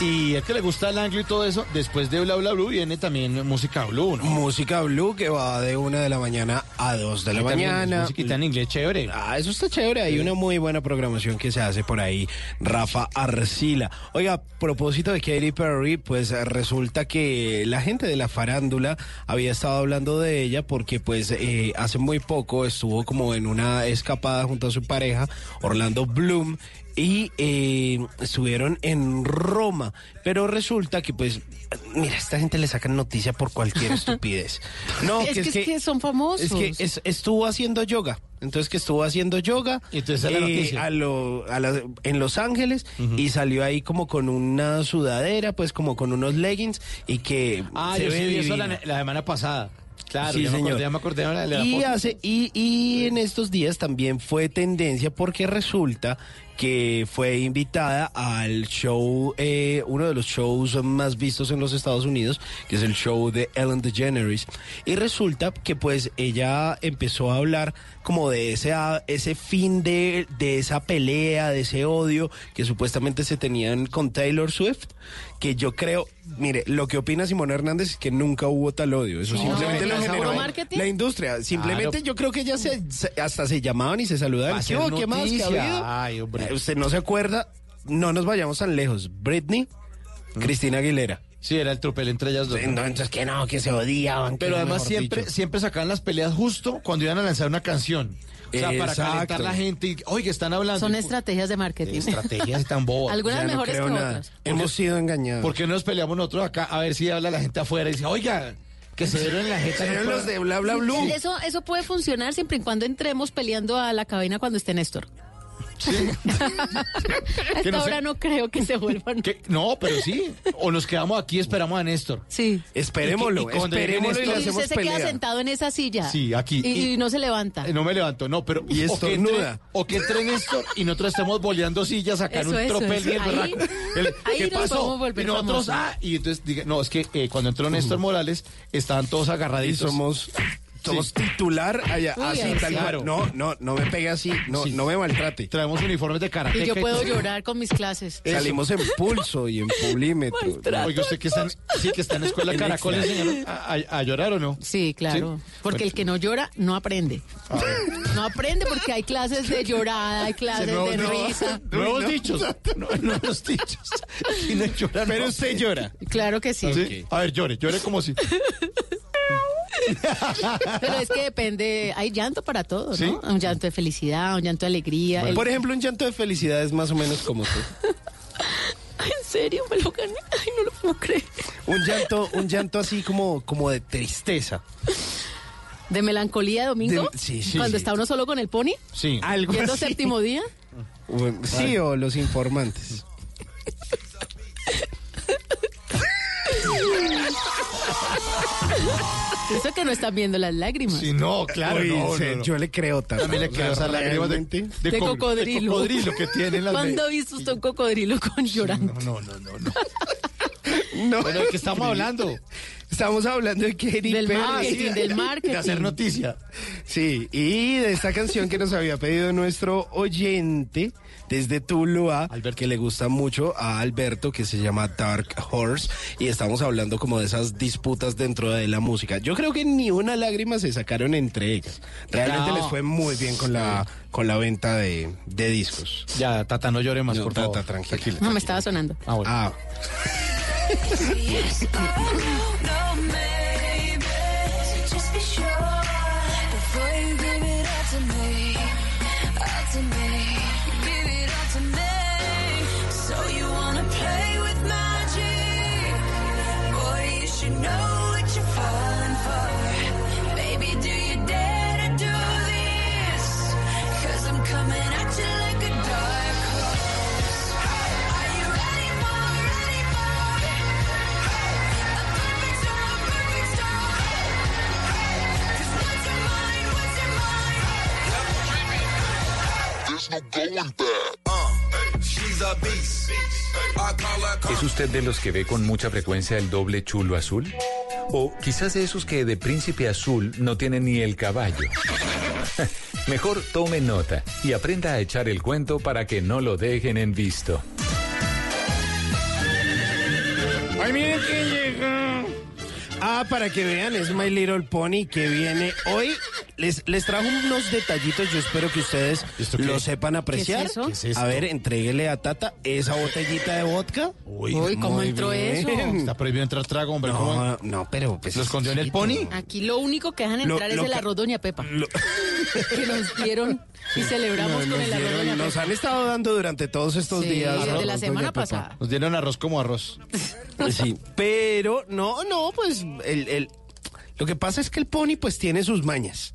[SPEAKER 13] Y es que le gusta el anglo y todo eso, después de Bla Bla Blue viene también música blue, ¿no?
[SPEAKER 14] Música blue que va de una de la mañana a dos de la mañana.
[SPEAKER 13] musiquita en inglés chévere.
[SPEAKER 14] Ah, eso está chévere. Hay una muy buena programación que se hace por ahí. Rafa Arcila. Oiga, a propósito de Katy Perry, pues resulta que la gente de la farándula había estado hablando de ella porque pues eh, hace muy poco estuvo como en una escapada junto a su pareja, Orlando Bloom. Y eh, estuvieron en Roma, pero resulta que pues, mira, esta gente le sacan noticia por cualquier estupidez. No,
[SPEAKER 15] es, que, es que son famosos.
[SPEAKER 14] es que es- estuvo haciendo yoga. Entonces que estuvo haciendo yoga
[SPEAKER 13] entonces
[SPEAKER 14] eh,
[SPEAKER 13] noticia.
[SPEAKER 14] a lo- a la- en Los Ángeles y salió ahí como con una sudadera, pues como con unos leggings y que
[SPEAKER 13] Ah,
[SPEAKER 14] se
[SPEAKER 13] yo
[SPEAKER 14] ve
[SPEAKER 13] sí vi eso la semana pasada. Claro,
[SPEAKER 14] Sí,
[SPEAKER 13] ya, me
[SPEAKER 14] señor.
[SPEAKER 13] acordé, ya me acordé de la, de la
[SPEAKER 14] Y hace y, y en estos días también fue tendencia porque resulta que fue invitada al show, eh, uno de los shows más vistos en los Estados Unidos, que es el show de Ellen DeGeneres. Y resulta que pues ella empezó a hablar como de ese, ese fin de, de esa pelea, de ese odio que supuestamente se tenían con Taylor Swift, que yo creo, mire, lo que opina Simón Hernández es que nunca hubo tal odio, eso
[SPEAKER 15] Sí,
[SPEAKER 14] simplemente
[SPEAKER 15] no,
[SPEAKER 14] lo
[SPEAKER 15] ¿es
[SPEAKER 14] generó la industria, simplemente
[SPEAKER 13] Claro.
[SPEAKER 14] yo creo que ellas se- se- hasta se llamaban y se saludaban, ¿qué? ¿Qué más? ¿Qué ha habido?
[SPEAKER 13] Ay, hombre.
[SPEAKER 14] Eh, Usted no se acuerda, no nos vayamos tan lejos, Britney, Cristina Aguilera.
[SPEAKER 13] Sí, era el tropel entre ellas dos.
[SPEAKER 14] Sí, no, entonces que no, que se odiaban.
[SPEAKER 13] Pero además siempre,
[SPEAKER 14] dicho.
[SPEAKER 13] siempre sacaban las peleas justo cuando iban a lanzar una canción. O sea, para
[SPEAKER 14] Exacto.
[SPEAKER 13] calentar la gente y, oye, están hablando.
[SPEAKER 15] Son estrategias de marketing.
[SPEAKER 13] Estrategias tan bobas.
[SPEAKER 15] Algunas
[SPEAKER 14] Ya no
[SPEAKER 15] mejores que
[SPEAKER 14] nada.
[SPEAKER 15] otras.
[SPEAKER 14] Hemos sido engañados.
[SPEAKER 13] ¿Por qué no nos peleamos nosotros acá a ver si habla la gente afuera y dice, oiga, que se dieron en la jeta? No
[SPEAKER 14] los de bla bla blue.
[SPEAKER 15] Eso, eso puede funcionar siempre y cuando entremos peleando a la cabina cuando esté Néstor. A
[SPEAKER 13] Que
[SPEAKER 15] esta
[SPEAKER 13] no sé-
[SPEAKER 15] hora no creo que se vuelvan.
[SPEAKER 13] ¿Qué? No, pero sí. O nos quedamos aquí y esperamos a Néstor.
[SPEAKER 15] Sí.
[SPEAKER 14] Esperémoslo,
[SPEAKER 13] Y que- y
[SPEAKER 14] esperémoslo y le
[SPEAKER 15] Y
[SPEAKER 14] hacemos
[SPEAKER 15] se queda sentado en esa silla.
[SPEAKER 13] Sí, aquí.
[SPEAKER 15] Y,
[SPEAKER 13] Y-
[SPEAKER 15] y no se levanta.
[SPEAKER 13] Eh, No me levanto, no, pero.
[SPEAKER 14] Y
[SPEAKER 13] o que
[SPEAKER 14] estornuda.
[SPEAKER 13] entre- O que entre Néstor y nosotros estemos boleando sillas acá en
[SPEAKER 15] Eso,
[SPEAKER 13] un
[SPEAKER 15] eso,
[SPEAKER 13] tropel
[SPEAKER 15] eso.
[SPEAKER 13] bien
[SPEAKER 15] Ahí-.
[SPEAKER 13] El-
[SPEAKER 15] ahí
[SPEAKER 13] ¿Qué
[SPEAKER 15] nos
[SPEAKER 13] pasó?
[SPEAKER 15] podemos volver
[SPEAKER 13] Y nosotros,
[SPEAKER 15] famosos.
[SPEAKER 13] ah, y entonces diga, no, es que eh, cuando entró Néstor Morales estaban todos
[SPEAKER 14] Y
[SPEAKER 13] agarraditos.
[SPEAKER 14] somos, somos titular allá,
[SPEAKER 15] Uy,
[SPEAKER 14] así tal cual. No, no, no me pegue así, no,
[SPEAKER 13] Sí.
[SPEAKER 14] no me maltrate.
[SPEAKER 13] Traemos uniformes de karate.
[SPEAKER 15] Y yo puedo llorar con mis clases.
[SPEAKER 14] Salimos en pulso y en pulímetro.
[SPEAKER 13] Oiga, usted que está en, sí, que está en escuela
[SPEAKER 14] En
[SPEAKER 13] Caracol, enseñaron a, a- a llorar o no?
[SPEAKER 15] Sí, claro.
[SPEAKER 13] ¿Sí?
[SPEAKER 15] Porque el que no llora no aprende. No aprende porque hay clases de llorada, hay clases de
[SPEAKER 13] no-
[SPEAKER 15] risa.
[SPEAKER 13] Nuevos
[SPEAKER 14] no.
[SPEAKER 13] dichos. No, nuevos dichos. Y no llora,
[SPEAKER 14] Pero
[SPEAKER 13] no.
[SPEAKER 14] usted llora.
[SPEAKER 15] Claro que sí.
[SPEAKER 13] ¿Sí? A ver, llore, llore como si.
[SPEAKER 15] Pero es que depende, hay llanto para todo, ¿no?
[SPEAKER 13] ¿Sí?
[SPEAKER 15] Un llanto de felicidad, un llanto de alegría. El-
[SPEAKER 14] Por ejemplo, un llanto de felicidad es más o menos como tú.
[SPEAKER 15] ¿En serio? ¿Me lo gané? Ay, no lo puedo creer.
[SPEAKER 14] Un llanto, un llanto así como, como de tristeza.
[SPEAKER 15] ¿De melancolía domingo?
[SPEAKER 14] De- sí, sí,
[SPEAKER 15] Cuando
[SPEAKER 14] sí.
[SPEAKER 15] está uno solo con el pony,
[SPEAKER 13] Sí.
[SPEAKER 14] Algo
[SPEAKER 15] viendo
[SPEAKER 14] así.
[SPEAKER 15] séptimo día.
[SPEAKER 14] Bueno, Sí, o los informantes.
[SPEAKER 15] Eso que no están viendo las lágrimas.
[SPEAKER 13] Sí, no, claro,
[SPEAKER 14] Uy,
[SPEAKER 13] no,
[SPEAKER 14] sí,
[SPEAKER 13] no, no.
[SPEAKER 14] Yo le creo tanto.
[SPEAKER 13] También le creo esas lágrimas de.
[SPEAKER 15] De
[SPEAKER 13] co-
[SPEAKER 15] cocodrilo.
[SPEAKER 13] de cocodrilo que tienen las
[SPEAKER 15] ¿Cuándo ha visto usted un cocodrilo con llorando?
[SPEAKER 13] No, no, no, no.
[SPEAKER 14] No.
[SPEAKER 13] Bueno, ¿de qué estamos hablando?
[SPEAKER 14] Estamos hablando de Katy
[SPEAKER 15] Del
[SPEAKER 14] Perry.
[SPEAKER 15] marketing, del marketing.
[SPEAKER 13] De hacer noticia.
[SPEAKER 14] Sí, y de esta canción que nos había pedido nuestro oyente desde Tuluá, que le gusta mucho a Alberto, que se llama Dark Horse, y estamos hablando como de esas disputas dentro de la música. Yo creo que ni una lágrima se sacaron entre ellas. Realmente
[SPEAKER 13] No.
[SPEAKER 14] les fue muy bien con la con la venta de, de discos.
[SPEAKER 13] Ya, Tata, no llore más,
[SPEAKER 14] No,
[SPEAKER 13] por
[SPEAKER 14] Tata,
[SPEAKER 13] favor.
[SPEAKER 14] tranquila.
[SPEAKER 15] No, me estaba sonando.
[SPEAKER 13] Ah, bueno.
[SPEAKER 14] Ah,
[SPEAKER 2] ¿Es usted de los que ve con mucha frecuencia el doble chulo azul? O quizás de esos que de príncipe azul no tienen ni el caballo. Mejor tome nota y aprenda a echar el cuento para que no lo dejen en visto.
[SPEAKER 14] Ay, miren quién llegó. Ah, para que vean, es My Little Pony que viene hoy. Les, les trajo unos detallitos, yo espero que ustedes lo sepan apreciar.
[SPEAKER 15] ¿Qué es eso?
[SPEAKER 13] ¿Qué es esto?
[SPEAKER 14] A ver, entréguele a Tata esa botellita de vodka.
[SPEAKER 13] Uy,
[SPEAKER 15] Uy, ¿cómo entró
[SPEAKER 14] bien.
[SPEAKER 15] eso?
[SPEAKER 13] Está prohibido entrar trago, hombre. ¿cómo?
[SPEAKER 14] No, no, pero pues
[SPEAKER 13] ¿Lo
[SPEAKER 14] es
[SPEAKER 13] escondió en el pony?
[SPEAKER 15] Aquí lo único que dejan entrar
[SPEAKER 14] lo
[SPEAKER 15] es el arroz Doña Pepa.
[SPEAKER 14] Lo-
[SPEAKER 15] Que nos dieron y celebramos
[SPEAKER 14] No,
[SPEAKER 15] con
[SPEAKER 14] nos
[SPEAKER 15] el arroz
[SPEAKER 14] dieron-
[SPEAKER 15] Doña
[SPEAKER 14] nos
[SPEAKER 15] Pepa.
[SPEAKER 14] han estado dando durante todos estos
[SPEAKER 15] Sí,
[SPEAKER 14] días.
[SPEAKER 15] desde
[SPEAKER 14] arroz,
[SPEAKER 15] la
[SPEAKER 14] doña
[SPEAKER 15] semana
[SPEAKER 14] Pepa.
[SPEAKER 15] pasada.
[SPEAKER 13] Nos dieron arroz como arroz.
[SPEAKER 14] Sí, pero no, no, pues el, el- lo que pasa es que el pony pues tiene sus mañas.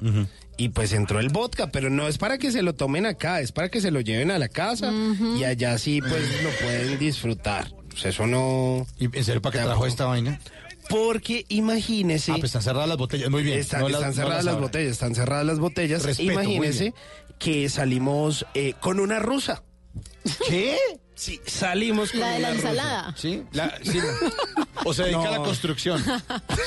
[SPEAKER 14] Y pues entró el vodka, pero no es para que se lo tomen acá, es para que se lo lleven a la casa y allá sí pues lo pueden disfrutar. Pues eso no...
[SPEAKER 13] ¿Y en serio para qué trajo esta vaina?
[SPEAKER 14] Porque imagínese...
[SPEAKER 13] Ah, pues están cerradas las botellas. Muy bien.
[SPEAKER 14] Están,
[SPEAKER 13] No las-
[SPEAKER 14] están
[SPEAKER 13] no
[SPEAKER 14] cerradas las botellas, están cerradas las botellas.
[SPEAKER 13] Respeto,
[SPEAKER 14] Imagínese que salimos eh, con una rusa.
[SPEAKER 13] ¿Qué?
[SPEAKER 14] Sí, salimos con
[SPEAKER 15] La de la
[SPEAKER 14] una rusa.
[SPEAKER 15] ensalada.
[SPEAKER 13] ¿Sí? La- sí. O se dedica a la construcción.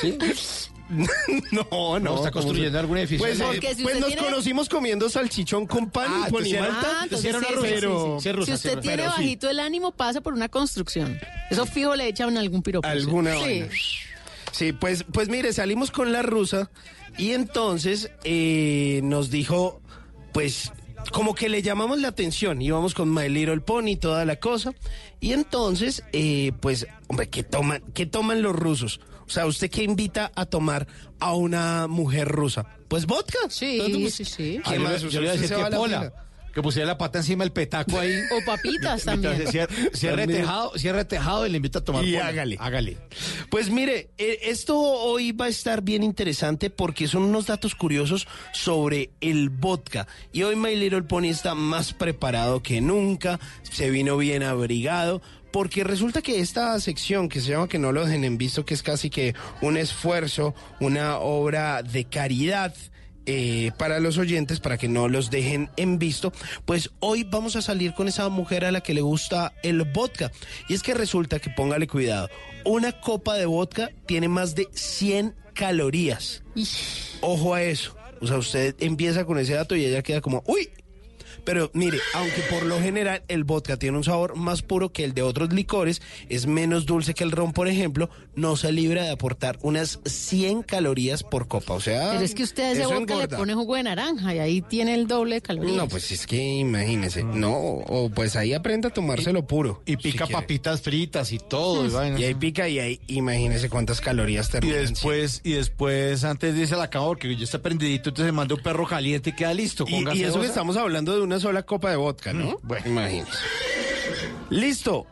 [SPEAKER 13] ¿Sí?
[SPEAKER 14] No, no.
[SPEAKER 13] No, está construyendo algún edificio.
[SPEAKER 14] Pues, eh,
[SPEAKER 15] Porque si
[SPEAKER 14] pues
[SPEAKER 15] usted
[SPEAKER 14] nos
[SPEAKER 15] tiene-
[SPEAKER 14] conocimos comiendo salchichón con pan
[SPEAKER 13] Ah,
[SPEAKER 14] y con
[SPEAKER 13] entonces era-
[SPEAKER 14] limalta.
[SPEAKER 15] Ah, entonces
[SPEAKER 13] sí
[SPEAKER 15] sí,
[SPEAKER 14] pero-
[SPEAKER 15] sí.
[SPEAKER 13] sí
[SPEAKER 15] si usted tiene
[SPEAKER 14] Pero sí.
[SPEAKER 15] bajito el ánimo, pasa por una construcción. Eso fijo le echan algún piropo.
[SPEAKER 14] Alguna
[SPEAKER 15] sí.
[SPEAKER 14] vaina. Sí, pues, pues mire, salimos con la rusa y entonces eh, nos dijo, pues, como que le llamamos la atención. Íbamos con My Little Pony, toda la cosa. Y entonces, eh, pues, hombre, ¿qué toman, ¿qué toman los rusos? O sea, ¿usted qué invita a tomar a una mujer rusa? Pues vodka.
[SPEAKER 15] Sí, sí, sí.
[SPEAKER 13] Ah,
[SPEAKER 14] ¿Qué
[SPEAKER 13] yo,
[SPEAKER 14] más?
[SPEAKER 13] le- yo le a decir que pola. Que pusiera la pata encima del petaco ahí.
[SPEAKER 15] O papitas también.
[SPEAKER 13] Cierre, cierre tejado, cierre tejado y le invita a tomar
[SPEAKER 14] Y
[SPEAKER 13] pola.
[SPEAKER 14] hágale.
[SPEAKER 13] Hágale.
[SPEAKER 14] Pues mire, eh, esto hoy va a estar bien interesante porque son unos datos curiosos sobre el vodka. Y hoy My Little Pony está más preparado que nunca, se vino bien abrigado. Porque resulta que esta sección que se llama Que no lo dejen en visto, que es casi que un esfuerzo, una obra de caridad, eh, para los oyentes, para que no los dejen en visto, pues hoy vamos a salir con esa mujer a la que le gusta el vodka. Y es que resulta que póngale cuidado, una copa de vodka tiene más de 100 calorías. Ojo a eso. O sea, usted empieza con ese dato y ella queda como, uy. Pero mire, aunque por lo general el vodka tiene un sabor más puro que el de otros licores, es menos dulce que el ron, por ejemplo, no se libra de aportar unas 100 calorías por copa. O sea,
[SPEAKER 15] Pero es que usted a ese vodka le pone jugo de naranja y ahí tiene el doble de calorías.
[SPEAKER 14] No, pues es que imagínese. No, o pues ahí aprenda a tomárselo puro.
[SPEAKER 13] Y pica
[SPEAKER 14] si
[SPEAKER 13] papitas fritas y todo. y vaina.
[SPEAKER 14] Y ahí pica y ahí imagínese cuántas calorías
[SPEAKER 13] Y
[SPEAKER 14] terminan.
[SPEAKER 13] después, y después, antes a la cama, porque ya está prendidito, entonces se manda un perro caliente y queda listo. con
[SPEAKER 14] Y, y eso que estamos hablando de una sola copa de vodka, ¿no? Bueno, imagínese. Listo.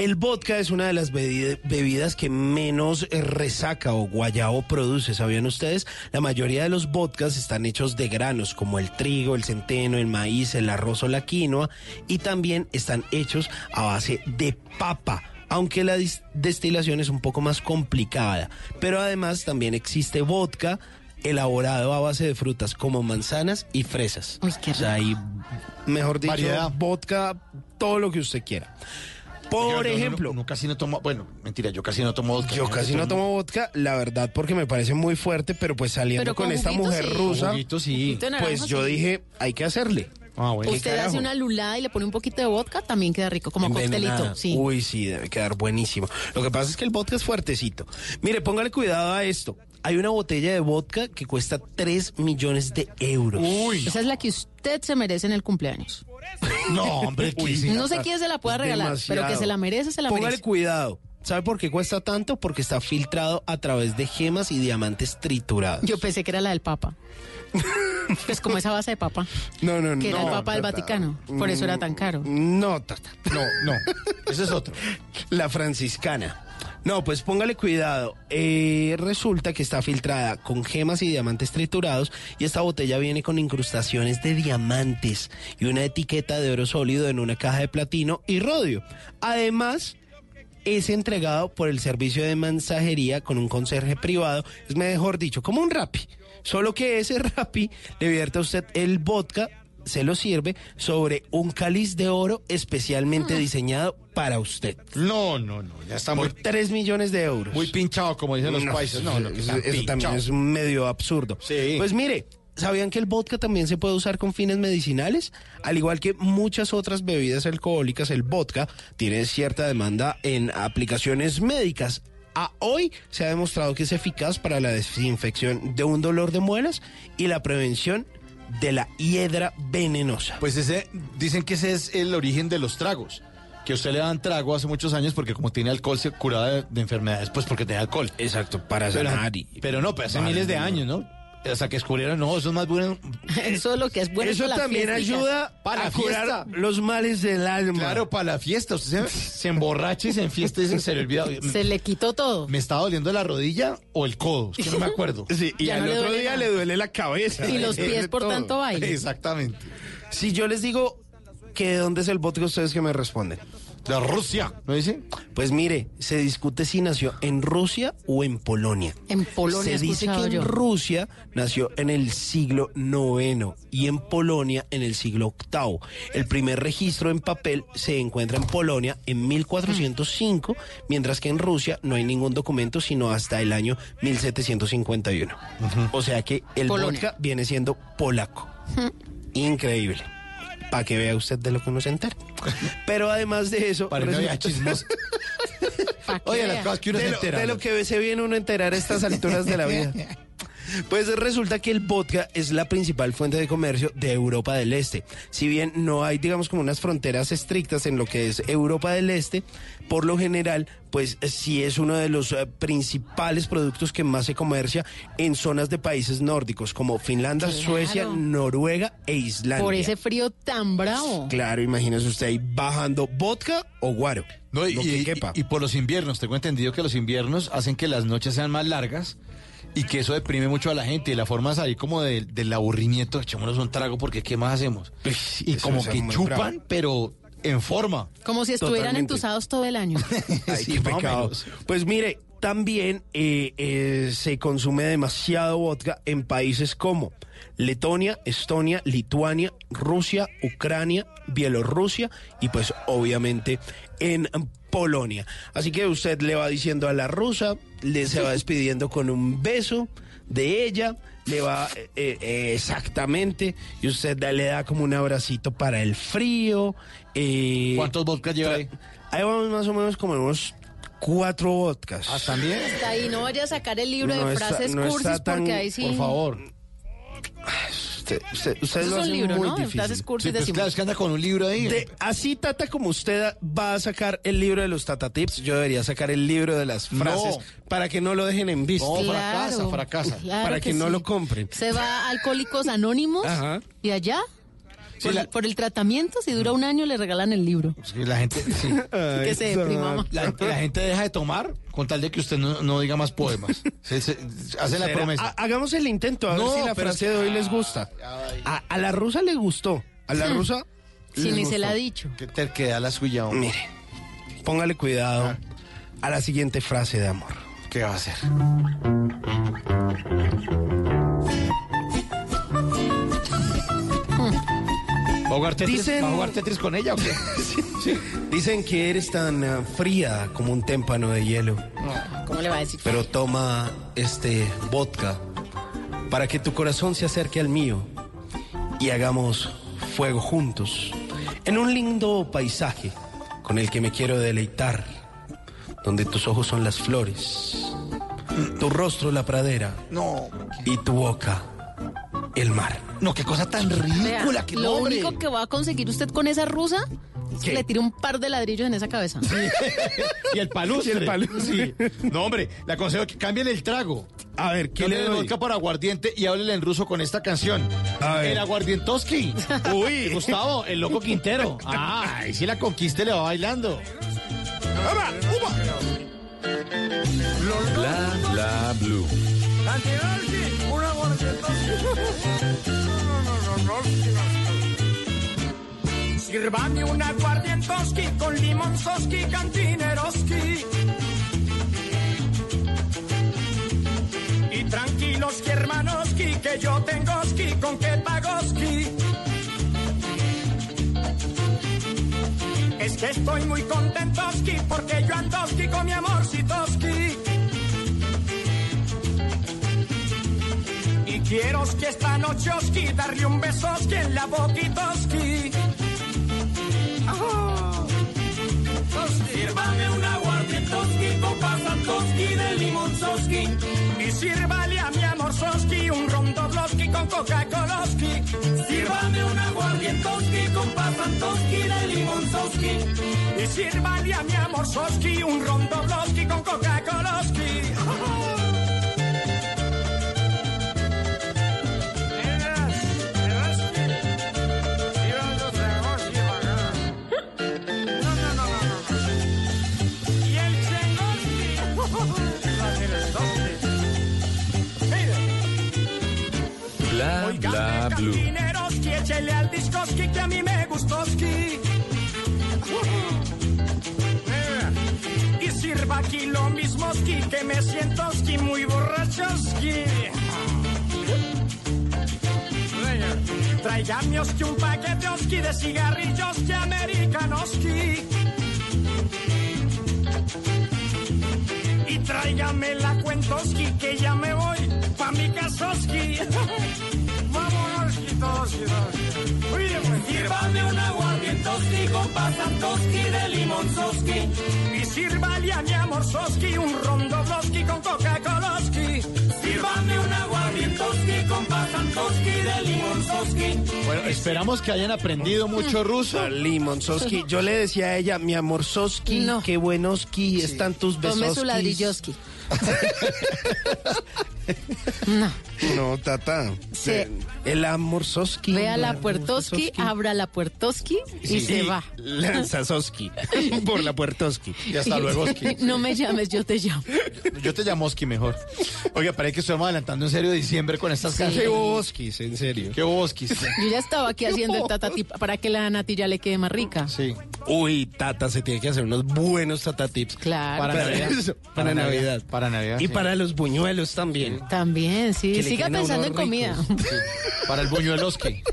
[SPEAKER 14] El vodka es una de las bebi- bebidas que menos eh, resaca o guayabo produce, ¿sabían ustedes? La mayoría de los vodkas están hechos de granos como el trigo, el centeno, el maíz, el arroz o la quinoa y también están hechos a base de papa. Aunque la destilación es un poco más complicada, pero además también existe vodka elaborado a base de frutas como manzanas y fresas.
[SPEAKER 15] Uy, qué
[SPEAKER 14] O sea, hay, mejor dicho,
[SPEAKER 13] Variedad.
[SPEAKER 14] vodka, todo lo que usted quiera. Por
[SPEAKER 13] Yo
[SPEAKER 14] ejemplo,
[SPEAKER 13] no, no, casi no tomo, bueno, mentira, yo casi no tomo vodka.
[SPEAKER 14] yo casi no tomo vodka, la verdad, porque me parece muy fuerte, pero pues saliendo
[SPEAKER 15] Pero
[SPEAKER 14] con,
[SPEAKER 15] con
[SPEAKER 14] esta mujer
[SPEAKER 15] sí.
[SPEAKER 14] rusa,
[SPEAKER 13] Juguito sí.
[SPEAKER 14] Pues yo
[SPEAKER 15] sí.
[SPEAKER 14] dije, hay que hacerle.
[SPEAKER 13] Ah, bueno.
[SPEAKER 15] Usted hace una lulada y le pone un poquito de vodka, también queda rico, como
[SPEAKER 14] Envenenada.
[SPEAKER 15] coctelito. Sí.
[SPEAKER 14] Uy, sí, debe quedar buenísimo. Lo que pasa es que el vodka es fuertecito. Mire, póngale cuidado a esto. Hay una botella de vodka que cuesta 3 millones de euros.
[SPEAKER 13] Uy,
[SPEAKER 15] Esa es la que usted se merece en el cumpleaños.
[SPEAKER 13] no, hombre, sí.
[SPEAKER 15] No sé quién se la pueda regalar,
[SPEAKER 14] demasiado.
[SPEAKER 15] pero que se la merece, se la
[SPEAKER 14] Póngale
[SPEAKER 15] merece.
[SPEAKER 14] cuidado. ¿Sabe por qué cuesta tanto? Porque está filtrado a través de gemas y diamantes triturados.
[SPEAKER 15] Yo pensé que era la del Papa. Pues como esa base de papa,
[SPEAKER 14] No, no, no.
[SPEAKER 15] que era el
[SPEAKER 14] no,
[SPEAKER 15] Papa del. Vaticano. Por eso era tan caro.
[SPEAKER 14] No, tata.
[SPEAKER 13] No, no. Ese es otro.
[SPEAKER 14] La franciscana. No, pues póngale cuidado. Eh, resulta que está filtrada con gemas y diamantes triturados y esta botella viene con incrustaciones de diamantes y una etiqueta de oro sólido en una caja de platino y rodio. Además, es entregado por el servicio de mensajería con un conserje privado, es mejor dicho, como un rapi. Solo que ese rapi le vierte a usted el vodka, se lo sirve sobre un cáliz de oro especialmente diseñado para usted.
[SPEAKER 13] No, no, no. Ya está
[SPEAKER 14] Por
[SPEAKER 13] muy,
[SPEAKER 14] 3 millones de euros.
[SPEAKER 13] muy pinchado, como dicen los
[SPEAKER 14] No,
[SPEAKER 13] países. No, no, que
[SPEAKER 14] eso, también es medio absurdo.
[SPEAKER 13] Sí.
[SPEAKER 14] Pues mire, ¿sabían que el vodka también se puede usar con fines medicinales? Al igual que muchas otras bebidas alcohólicas, el vodka tiene cierta demanda en aplicaciones médicas. A hoy se ha demostrado que es eficaz para la desinfección de un dolor de muelas y la prevención de la hiedra venenosa.
[SPEAKER 13] Pues ese, dicen que ese es el origen de los tragos. Que a usted le dan trago hace muchos años porque como tiene alcohol se curaba de, de enfermedades, pues porque tenía alcohol.
[SPEAKER 14] Exacto, para
[SPEAKER 13] Pero,
[SPEAKER 14] sanar y...
[SPEAKER 13] pero no, pero hace
[SPEAKER 14] Vale,
[SPEAKER 13] miles de años, ¿no? Hasta que descubrieron, no, eso es más bueno.
[SPEAKER 15] Eso es lo que es bueno.
[SPEAKER 14] Eso
[SPEAKER 15] para
[SPEAKER 14] también ayuda
[SPEAKER 13] Para
[SPEAKER 14] a curar los males del alma.
[SPEAKER 13] Claro, para la fiesta. Usted se, se emborracha y se enfiesta y se, se le olvida.
[SPEAKER 15] Se le quitó todo.
[SPEAKER 13] ¿Me estaba doliendo la rodilla o el codo? Es que no me acuerdo.
[SPEAKER 14] Sí, y
[SPEAKER 15] Ya
[SPEAKER 14] al
[SPEAKER 15] no
[SPEAKER 14] otro día
[SPEAKER 15] nada.
[SPEAKER 14] le duele la cabeza.
[SPEAKER 15] Y los pies por
[SPEAKER 14] Todo.
[SPEAKER 15] tanto baile.
[SPEAKER 13] Exactamente.
[SPEAKER 14] Si yo les digo que de dónde es el vodka, ustedes que me responden.
[SPEAKER 13] De Rusia, ¿no dice?
[SPEAKER 14] Pues mire, se discute si nació en Rusia o en Polonia.
[SPEAKER 15] En Polonia
[SPEAKER 14] Se dice que en
[SPEAKER 15] yo.
[SPEAKER 14] Rusia nació en el siglo IX y en Polonia en el siglo VIII. El primer registro en papel se encuentra en Polonia en 1405, mientras que en Rusia no hay ningún documento sino hasta el año 1751. O sea que el
[SPEAKER 15] Polonia.
[SPEAKER 14] vodka viene siendo polaco. Increíble. Para que vea usted de lo que uno se entera. Pero además de eso...
[SPEAKER 13] Para que no
[SPEAKER 14] resulta-
[SPEAKER 13] haya chismos. Oye, las cosas que uno
[SPEAKER 14] de
[SPEAKER 13] se
[SPEAKER 14] lo,
[SPEAKER 13] entera.
[SPEAKER 14] de lo que se viene uno a enterar a estas alturas de la vida. Pues resulta que el vodka es la principal fuente de comercio de Europa del Este. Si bien no hay, digamos, como unas fronteras estrictas en lo que es Europa del Este, por lo general, pues sí es uno de los eh, principales productos que más se comercia en zonas de países nórdicos, como Finlandia,
[SPEAKER 15] Claro.
[SPEAKER 14] Suecia, Noruega e Islandia.
[SPEAKER 15] Por ese frío tan bravo.
[SPEAKER 14] Claro, imagínese usted ahí bajando vodka o guaro.
[SPEAKER 13] No, y, y por los inviernos, tengo entendido que los inviernos hacen que las noches sean más largas y que eso deprime mucho a la gente y la forma de salir como de- del aburrimiento, echémonos un trago porque ¿qué más hacemos? Y
[SPEAKER 14] eso
[SPEAKER 13] como que chupan,
[SPEAKER 14] bravo.
[SPEAKER 13] pero en forma.
[SPEAKER 15] Como si estuvieran
[SPEAKER 14] Totalmente.
[SPEAKER 15] entusados todo el año.
[SPEAKER 14] Ay,
[SPEAKER 13] Sí,
[SPEAKER 14] qué pecado. Pues mire, también eh, eh, se consume demasiado vodka en países como Letonia, Estonia, Lituania, Rusia, Ucrania, Bielorrusia y pues obviamente en Polonia. Así que usted le va diciendo a la rusa, le se va despidiendo con un beso de ella, le va eh, eh, exactamente, y usted da- le da como un abracito para el frío. eh,
[SPEAKER 13] ¿Cuántos vodkas lleva ahí?
[SPEAKER 14] Ahí vamos más o menos como unos cuatro vodkas.
[SPEAKER 13] ¿Ah, también?
[SPEAKER 15] Hasta ahí no vaya a sacar el libro
[SPEAKER 14] No
[SPEAKER 15] de
[SPEAKER 14] está-
[SPEAKER 15] frases
[SPEAKER 14] no
[SPEAKER 15] cursis
[SPEAKER 14] tan-
[SPEAKER 15] porque ahí sí.
[SPEAKER 13] Por favor.
[SPEAKER 14] Usted, usted, usted lo
[SPEAKER 15] es
[SPEAKER 14] hace
[SPEAKER 15] un libro,
[SPEAKER 14] muy
[SPEAKER 15] ¿no? De
[SPEAKER 14] difícil.
[SPEAKER 15] cursis
[SPEAKER 13] Sí, pues
[SPEAKER 15] decimos.
[SPEAKER 13] claro, es que anda con un libro ahí.
[SPEAKER 14] De- así, Tata, como usted va a sacar el libro de los Tata Tips, yo debería sacar el libro de las
[SPEAKER 13] No.
[SPEAKER 14] frases para que no lo dejen en visto.
[SPEAKER 13] No, fracasa,
[SPEAKER 15] Claro.
[SPEAKER 13] fracasa.
[SPEAKER 15] Claro
[SPEAKER 14] para que, no
[SPEAKER 15] sí.
[SPEAKER 14] lo compren.
[SPEAKER 15] Se va a Alcohólicos Anónimos
[SPEAKER 14] Ajá.
[SPEAKER 15] y allá,
[SPEAKER 13] Sí,
[SPEAKER 15] por,
[SPEAKER 13] la-
[SPEAKER 15] por el tratamiento, si dura un año, le regalan el libro.
[SPEAKER 13] Sí, la gente, sí.
[SPEAKER 15] que se deprima.
[SPEAKER 13] La, la gente deja de tomar con tal de que usted no, no diga más poemas. Se, se- hace la promesa.
[SPEAKER 14] ha- hagamos el intento, a
[SPEAKER 13] No,
[SPEAKER 14] ver si la frase de hoy les gusta. A, a la rusa le gustó. A la rusa.
[SPEAKER 15] Si ni se la ha dicho.
[SPEAKER 13] Qué terquedad la suya, hombre.
[SPEAKER 14] Mire, póngale cuidado a la siguiente frase de amor.
[SPEAKER 13] ¿Qué va a hacer? ¿Va a jugar Tetris,
[SPEAKER 14] Dicen-
[SPEAKER 13] ¿Va a jugar Tetris con ella o qué?
[SPEAKER 14] Dicen que eres tan ah, fría como un témpano de hielo.
[SPEAKER 15] ¿Cómo le va a decir?
[SPEAKER 14] Pero toma este vodka para que tu corazón se acerque al mío y hagamos fuego juntos en un lindo paisaje con el que me quiero deleitar, donde tus ojos son las flores, tu rostro la pradera
[SPEAKER 13] No,
[SPEAKER 14] y tu boca el mar.
[SPEAKER 13] no, qué cosa tan ridícula que
[SPEAKER 15] lo
[SPEAKER 13] hombre.
[SPEAKER 15] único que va a conseguir usted con esa rusa es que le tire un par de ladrillos en esa cabeza.
[SPEAKER 13] Y el palustre.
[SPEAKER 14] Y el palustre.
[SPEAKER 13] Sí. No, hombre, le aconsejo que cambien el trago.
[SPEAKER 14] A ver, ¿qué
[SPEAKER 13] Que
[SPEAKER 14] le doy?
[SPEAKER 13] vodka por aguardiente y háblele en ruso con esta canción.
[SPEAKER 14] A ver.
[SPEAKER 13] El aguardientoski. Uy, Gustavo, el loco Quintero. Ah, ahí sí la conquiste le va bailando.
[SPEAKER 2] Bla bla blue.
[SPEAKER 16] Sírvame un aguardientoski con limonzoski, cantineroski. Y tranquilos, hermanoski, que yo tengo ski con que pagoski. Es que estoy muy contentoski porque yo andoski con mi amorcitoski. Quiero que esta noche oski darle un besoski en la boquitoski. Ah. Sírvame un aguardientoski con pasantoski de limonzoski. Y sírvale a mi amor soski un ron con Coca-Coloski. Sírvame un aguardientoski con pasantoski de limonzoski. Y sírvale a mi amor soski un ron con Coca-Coloski. Y
[SPEAKER 2] Bla blue.
[SPEAKER 16] Cantineroski, échele al discoski que a mí me gusta mostoski. Y sirva aquí lo mismo que me siento muy borrachoski. Tráigame oski un paquete oski de cigarrillos que americanoski. Y tráigame la cuentoski que ya me voy pa' mi casoski. Vámonos, todos y todos. Oye, pues, Sírvame un aguardientoski con pasantoski de limonzoski. Y sírvale a mi amor soski un rondobloski con Coca-Coloski. Sírvame un aguardientoski con pasantoski de limonzoski.
[SPEAKER 13] Bueno, esperamos que hayan aprendido mucho ruso.
[SPEAKER 14] Limonzoski. Yo le decía a ella, mi amor Soski, qué buenoski están tus besos.
[SPEAKER 15] Tome su ladrilloski. no.
[SPEAKER 14] No, tata.
[SPEAKER 15] Sí.
[SPEAKER 14] El amor Soski.
[SPEAKER 15] Ve a la Puertoski, abra la Puertoski y
[SPEAKER 14] Sí.
[SPEAKER 15] se va.
[SPEAKER 14] Lanza Soski. Por la Puertoski.
[SPEAKER 13] Y hasta luego.
[SPEAKER 15] No me llames, yo te llamo.
[SPEAKER 13] Yo te llamo Oski mejor. Oiga, parece que estamos adelantando en serio diciembre con estas
[SPEAKER 15] Sí.
[SPEAKER 13] canciones.
[SPEAKER 14] Qué boskis, en serio.
[SPEAKER 13] Qué boskis.
[SPEAKER 15] Yo ya estaba aquí haciendo el tatatip para que la natilla le quede más rica.
[SPEAKER 13] Sí.
[SPEAKER 14] Uy, Tata, se tiene que hacer unos buenos Tata Tips.
[SPEAKER 15] Claro.
[SPEAKER 13] Para Navidad.
[SPEAKER 14] eso,
[SPEAKER 13] Para
[SPEAKER 14] para
[SPEAKER 13] Navidad.
[SPEAKER 14] Navidad.
[SPEAKER 13] Para Navidad,
[SPEAKER 14] Y
[SPEAKER 13] sí.
[SPEAKER 14] para los buñuelos también.
[SPEAKER 15] También, sí.
[SPEAKER 14] Que le
[SPEAKER 15] Siga pensando en comida.
[SPEAKER 13] Para el buñueloski.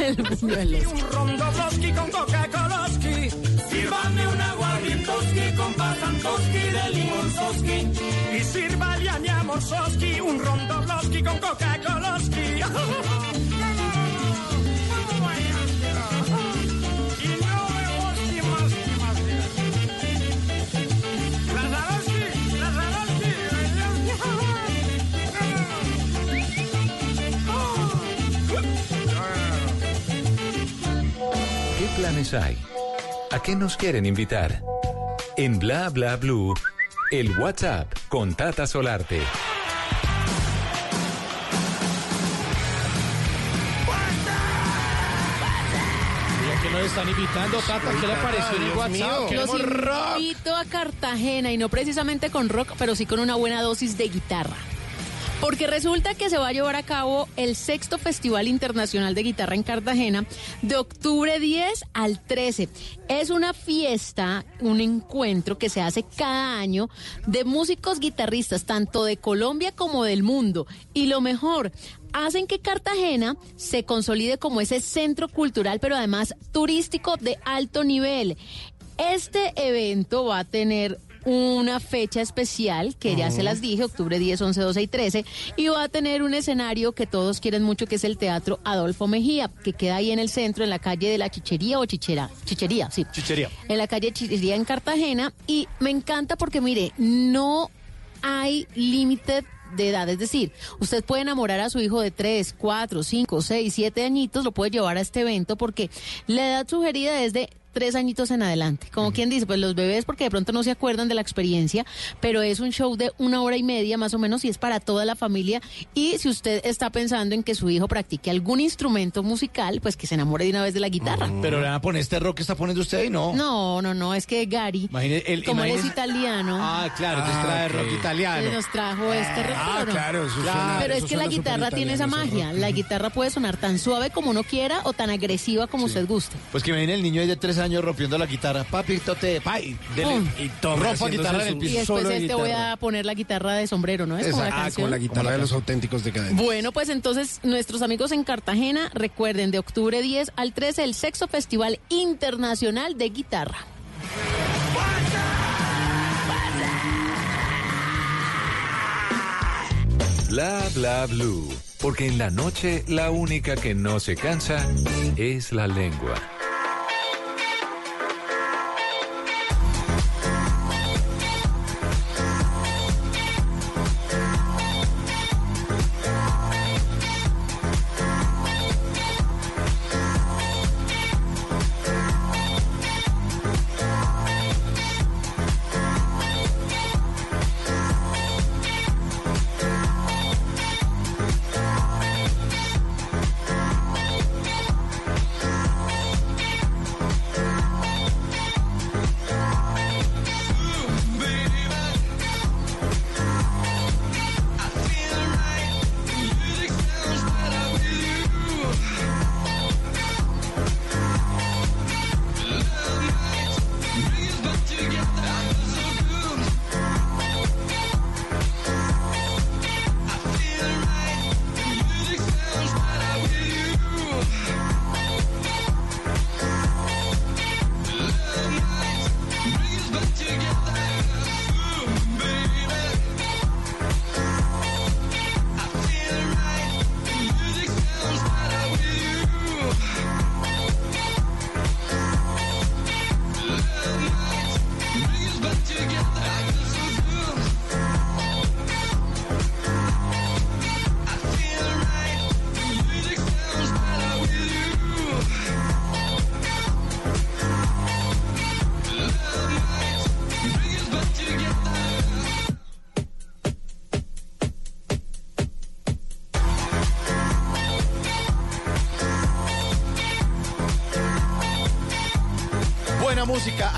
[SPEAKER 15] El buñuelo.
[SPEAKER 16] Un rondobloski con Coca-Coloski. Sírvame un aguardientoski con pasantoski de limonzoski. Y sírvale a mi un rondobloski con Coca-Coloski.
[SPEAKER 2] ¿Qué planes hay? ¿A qué nos quieren invitar? En Bla Bla Blue, el WhatsApp con Tata Solarte.
[SPEAKER 13] Están invitando, Tata. ¿Qué le pareció en el WhatsApp?
[SPEAKER 15] Los
[SPEAKER 13] Queremos rock.
[SPEAKER 15] invito a Cartagena y no precisamente con rock, pero sí con una buena dosis de guitarra. Porque resulta que se va a llevar a cabo el sexto Festival Internacional de Guitarra en Cartagena de octubre 10 al 13. Es una fiesta, un encuentro que se hace cada año de músicos guitarristas, tanto de Colombia como del mundo. Y lo mejor, hacen que Cartagena se consolide como ese centro cultural, pero además turístico de alto nivel. Este evento va a tener una fecha especial, que ya se las dije, octubre 10, 11, 12 y 13, y va a tener un escenario que todos quieren mucho, que es el Teatro Adolfo Mejía, que queda ahí en el centro, en la calle de la Chichería o Chichera, Chichería, sí.
[SPEAKER 13] Chichería.
[SPEAKER 15] En la calle Chichería en Cartagena, y me encanta porque, mire, no hay límite de edad, es decir, usted puede enamorar a su hijo de 3, 4, 5, 6, 7 añitos, lo puede llevar a este evento porque la edad sugerida es de tres añitos en adelante. Como quien dice, pues los bebés porque de pronto no se acuerdan de la experiencia, pero es un show de una hora y media más o menos y es para toda la familia. Y si usted está pensando en que su hijo practique algún instrumento musical, pues que se enamore de una vez de la guitarra.
[SPEAKER 13] Pero le van a poner este rock que está poniendo usted y no.
[SPEAKER 15] No, no, no, es que Gary,
[SPEAKER 13] Imagine- el-
[SPEAKER 15] como él es
[SPEAKER 13] imagine-
[SPEAKER 15] italiano,
[SPEAKER 13] Ah, claro,
[SPEAKER 14] Ah,
[SPEAKER 13] trae rock italiano.
[SPEAKER 15] nos trajo este
[SPEAKER 14] Ah,
[SPEAKER 15] retorno.
[SPEAKER 14] claro, eso suena-
[SPEAKER 15] Pero es que la guitarra tiene esa magia.
[SPEAKER 14] rock.
[SPEAKER 15] La guitarra puede sonar tan suave como uno quiera o tan agresiva como usted guste.
[SPEAKER 13] Pues que me viene el niño ahí de tres años rompiendo la guitarra. Papi, tote, pay. Dele.
[SPEAKER 15] Pum.
[SPEAKER 14] Y toma,
[SPEAKER 13] Rompa guitarra en el
[SPEAKER 14] su-
[SPEAKER 15] Y
[SPEAKER 13] piso.
[SPEAKER 15] después
[SPEAKER 14] solo de
[SPEAKER 15] este voy a poner la guitarra de sombrero, ¿no es? Como la
[SPEAKER 14] Ah,
[SPEAKER 15] canción.
[SPEAKER 14] con la guitarra de los auténticos decadentes.
[SPEAKER 15] Bueno, pues entonces nuestros amigos en Cartagena, recuerden, de octubre 10 al 13, el sexto Festival Internacional de Guitarra.
[SPEAKER 2] Bla Bla Blue, porque en la noche la única que no se cansa es la lengua.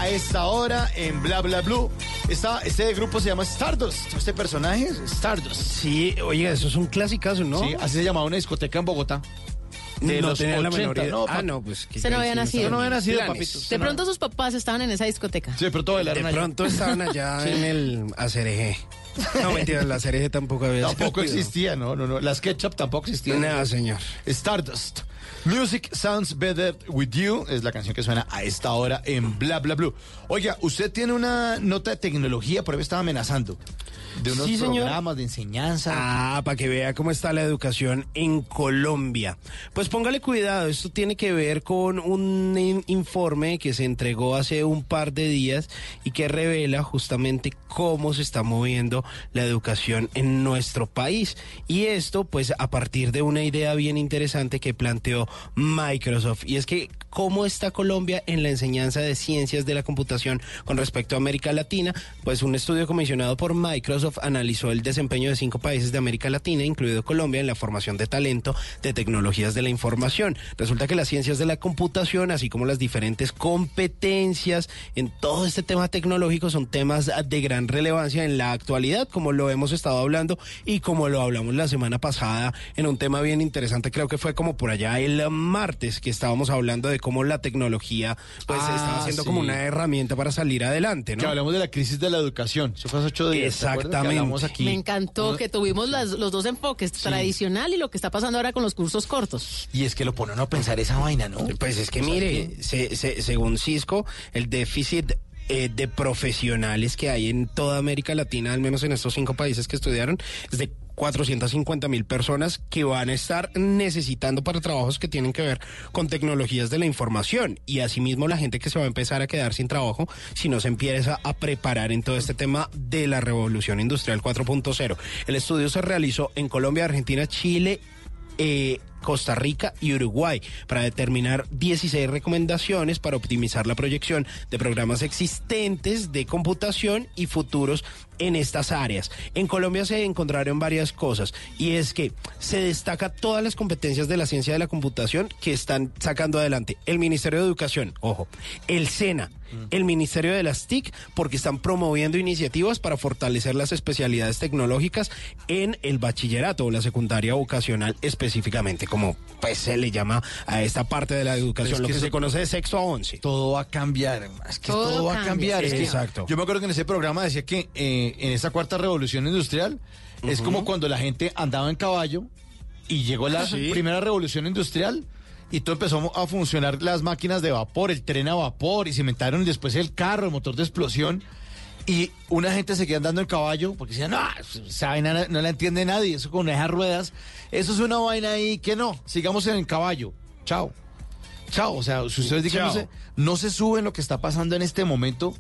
[SPEAKER 13] A esta hora en Bla Bla Blue. Está, este grupo se llama Stardust. Este personaje es Stardust.
[SPEAKER 14] Sí, oiga, eso es un clasicazo, ¿no?
[SPEAKER 13] Sí, así se llamaba una discoteca en Bogotá. De
[SPEAKER 14] no
[SPEAKER 13] los
[SPEAKER 14] tenía la
[SPEAKER 13] 80,
[SPEAKER 14] menor idea.
[SPEAKER 13] no,
[SPEAKER 14] ah, no, pues que
[SPEAKER 15] Usted no había nacido.
[SPEAKER 13] Usted no había nacido,
[SPEAKER 14] Planes.
[SPEAKER 13] papito.
[SPEAKER 15] De pronto sus papás estaban en esa discoteca.
[SPEAKER 13] Sí, pero todo
[SPEAKER 14] De
[SPEAKER 13] allá.
[SPEAKER 14] pronto estaban allá en el ACRG. No, mentira, la ACRG tampoco había
[SPEAKER 13] Tampoco
[SPEAKER 14] existido.
[SPEAKER 13] existía, no, no, no. Las ketchup tampoco existían.
[SPEAKER 14] Nada, señor.
[SPEAKER 13] Stardust. Music Sounds Better With You es la canción que suena a esta hora en Bla Bla Blue. Oiga, usted tiene una nota de tecnología, por ahí me estaba amenazando. De unos
[SPEAKER 14] Sí, señor.
[SPEAKER 13] programas de enseñanza.
[SPEAKER 14] Ah, para que vea cómo está la educación en Colombia. Pues póngale cuidado, esto tiene que ver con un in- informe que se entregó hace un par de días y que revela justamente cómo se está moviendo la educación en nuestro país. Y esto, pues, a partir de una idea bien interesante que planteó Microsoft. Y es que, ¿cómo está Colombia en la enseñanza de ciencias de la computación con respecto a América Latina? Pues un estudio comisionado por Microsoft analizó el desempeño de cinco países de América Latina, incluido Colombia, en la formación de talento de tecnologías de la información. Resulta que las ciencias de la computación, así como las diferentes competencias en todo este tema tecnológico, son temas de gran relevancia en la actualidad, como lo hemos estado hablando y como lo hablamos la semana pasada en un tema bien interesante, creo que fue como por allá el martes que estábamos hablando de cómo la tecnología pues
[SPEAKER 13] Ah,
[SPEAKER 14] estaba siendo como
[SPEAKER 13] sí.
[SPEAKER 14] una herramienta para salir adelante, ¿no?
[SPEAKER 13] Que hablamos de la crisis de la educación. Eso fue hace ocho días.
[SPEAKER 14] Exactamente.
[SPEAKER 13] hablamos aquí.
[SPEAKER 15] Me encantó que tuvimos las- los dos enfoques, tradicional y lo que está pasando ahora con los cursos cortos.
[SPEAKER 13] Y es que lo pone uno a pensar esa vaina, ¿no?
[SPEAKER 14] Pues es que
[SPEAKER 13] O sea,
[SPEAKER 14] mire, se- se- según Cisco, el déficit eh, de profesionales que hay en toda América Latina, al menos en estos cinco países que estudiaron, es de 450 mil personas que van a estar necesitando para trabajos que tienen que ver con tecnologías de la información y asimismo la gente que se va a empezar a quedar sin trabajo si no se empieza a preparar en todo este tema de la revolución industrial 4.0. El estudio se realizó en Colombia, Argentina, Chile, eh, Costa Rica y Uruguay para determinar 16 recomendaciones para optimizar la proyección de programas existentes de computación y futuros en estas áreas. En Colombia se encontraron varias cosas y es que se destaca todas las competencias de la ciencia de la computación que están sacando adelante el Ministerio de Educación, ojo, el SENA, el Ministerio de las TIC, porque están promoviendo iniciativas para fortalecer las especialidades tecnológicas en el bachillerato o la secundaria vocacional específicamente, como pues se le llama a esta parte de la educación,
[SPEAKER 13] es
[SPEAKER 14] lo
[SPEAKER 13] que
[SPEAKER 14] se conoce de sexto a once.
[SPEAKER 13] Todo va a cambiar, es que todo,
[SPEAKER 15] Todo
[SPEAKER 13] va a
[SPEAKER 15] cambia.
[SPEAKER 13] cambiar. es que
[SPEAKER 14] Exacto.
[SPEAKER 13] Yo me acuerdo que en ese programa decía que eh, en esta cuarta revolución industrial es como cuando la gente andaba en caballo y llegó la
[SPEAKER 14] Sí.
[SPEAKER 13] primera revolución industrial y todo empezó a funcionar las máquinas de vapor, el tren a vapor y se inventaron después el carro, el motor de explosión. Y una gente seguía andando en caballo porque decían, no, esa vaina no, la entiende nadie, eso con esas ruedas, eso es una vaina ahí que no, sigamos en el caballo, chao. Chao, o sea, si ustedes digan, no se, no se suben lo que está pasando en este momento,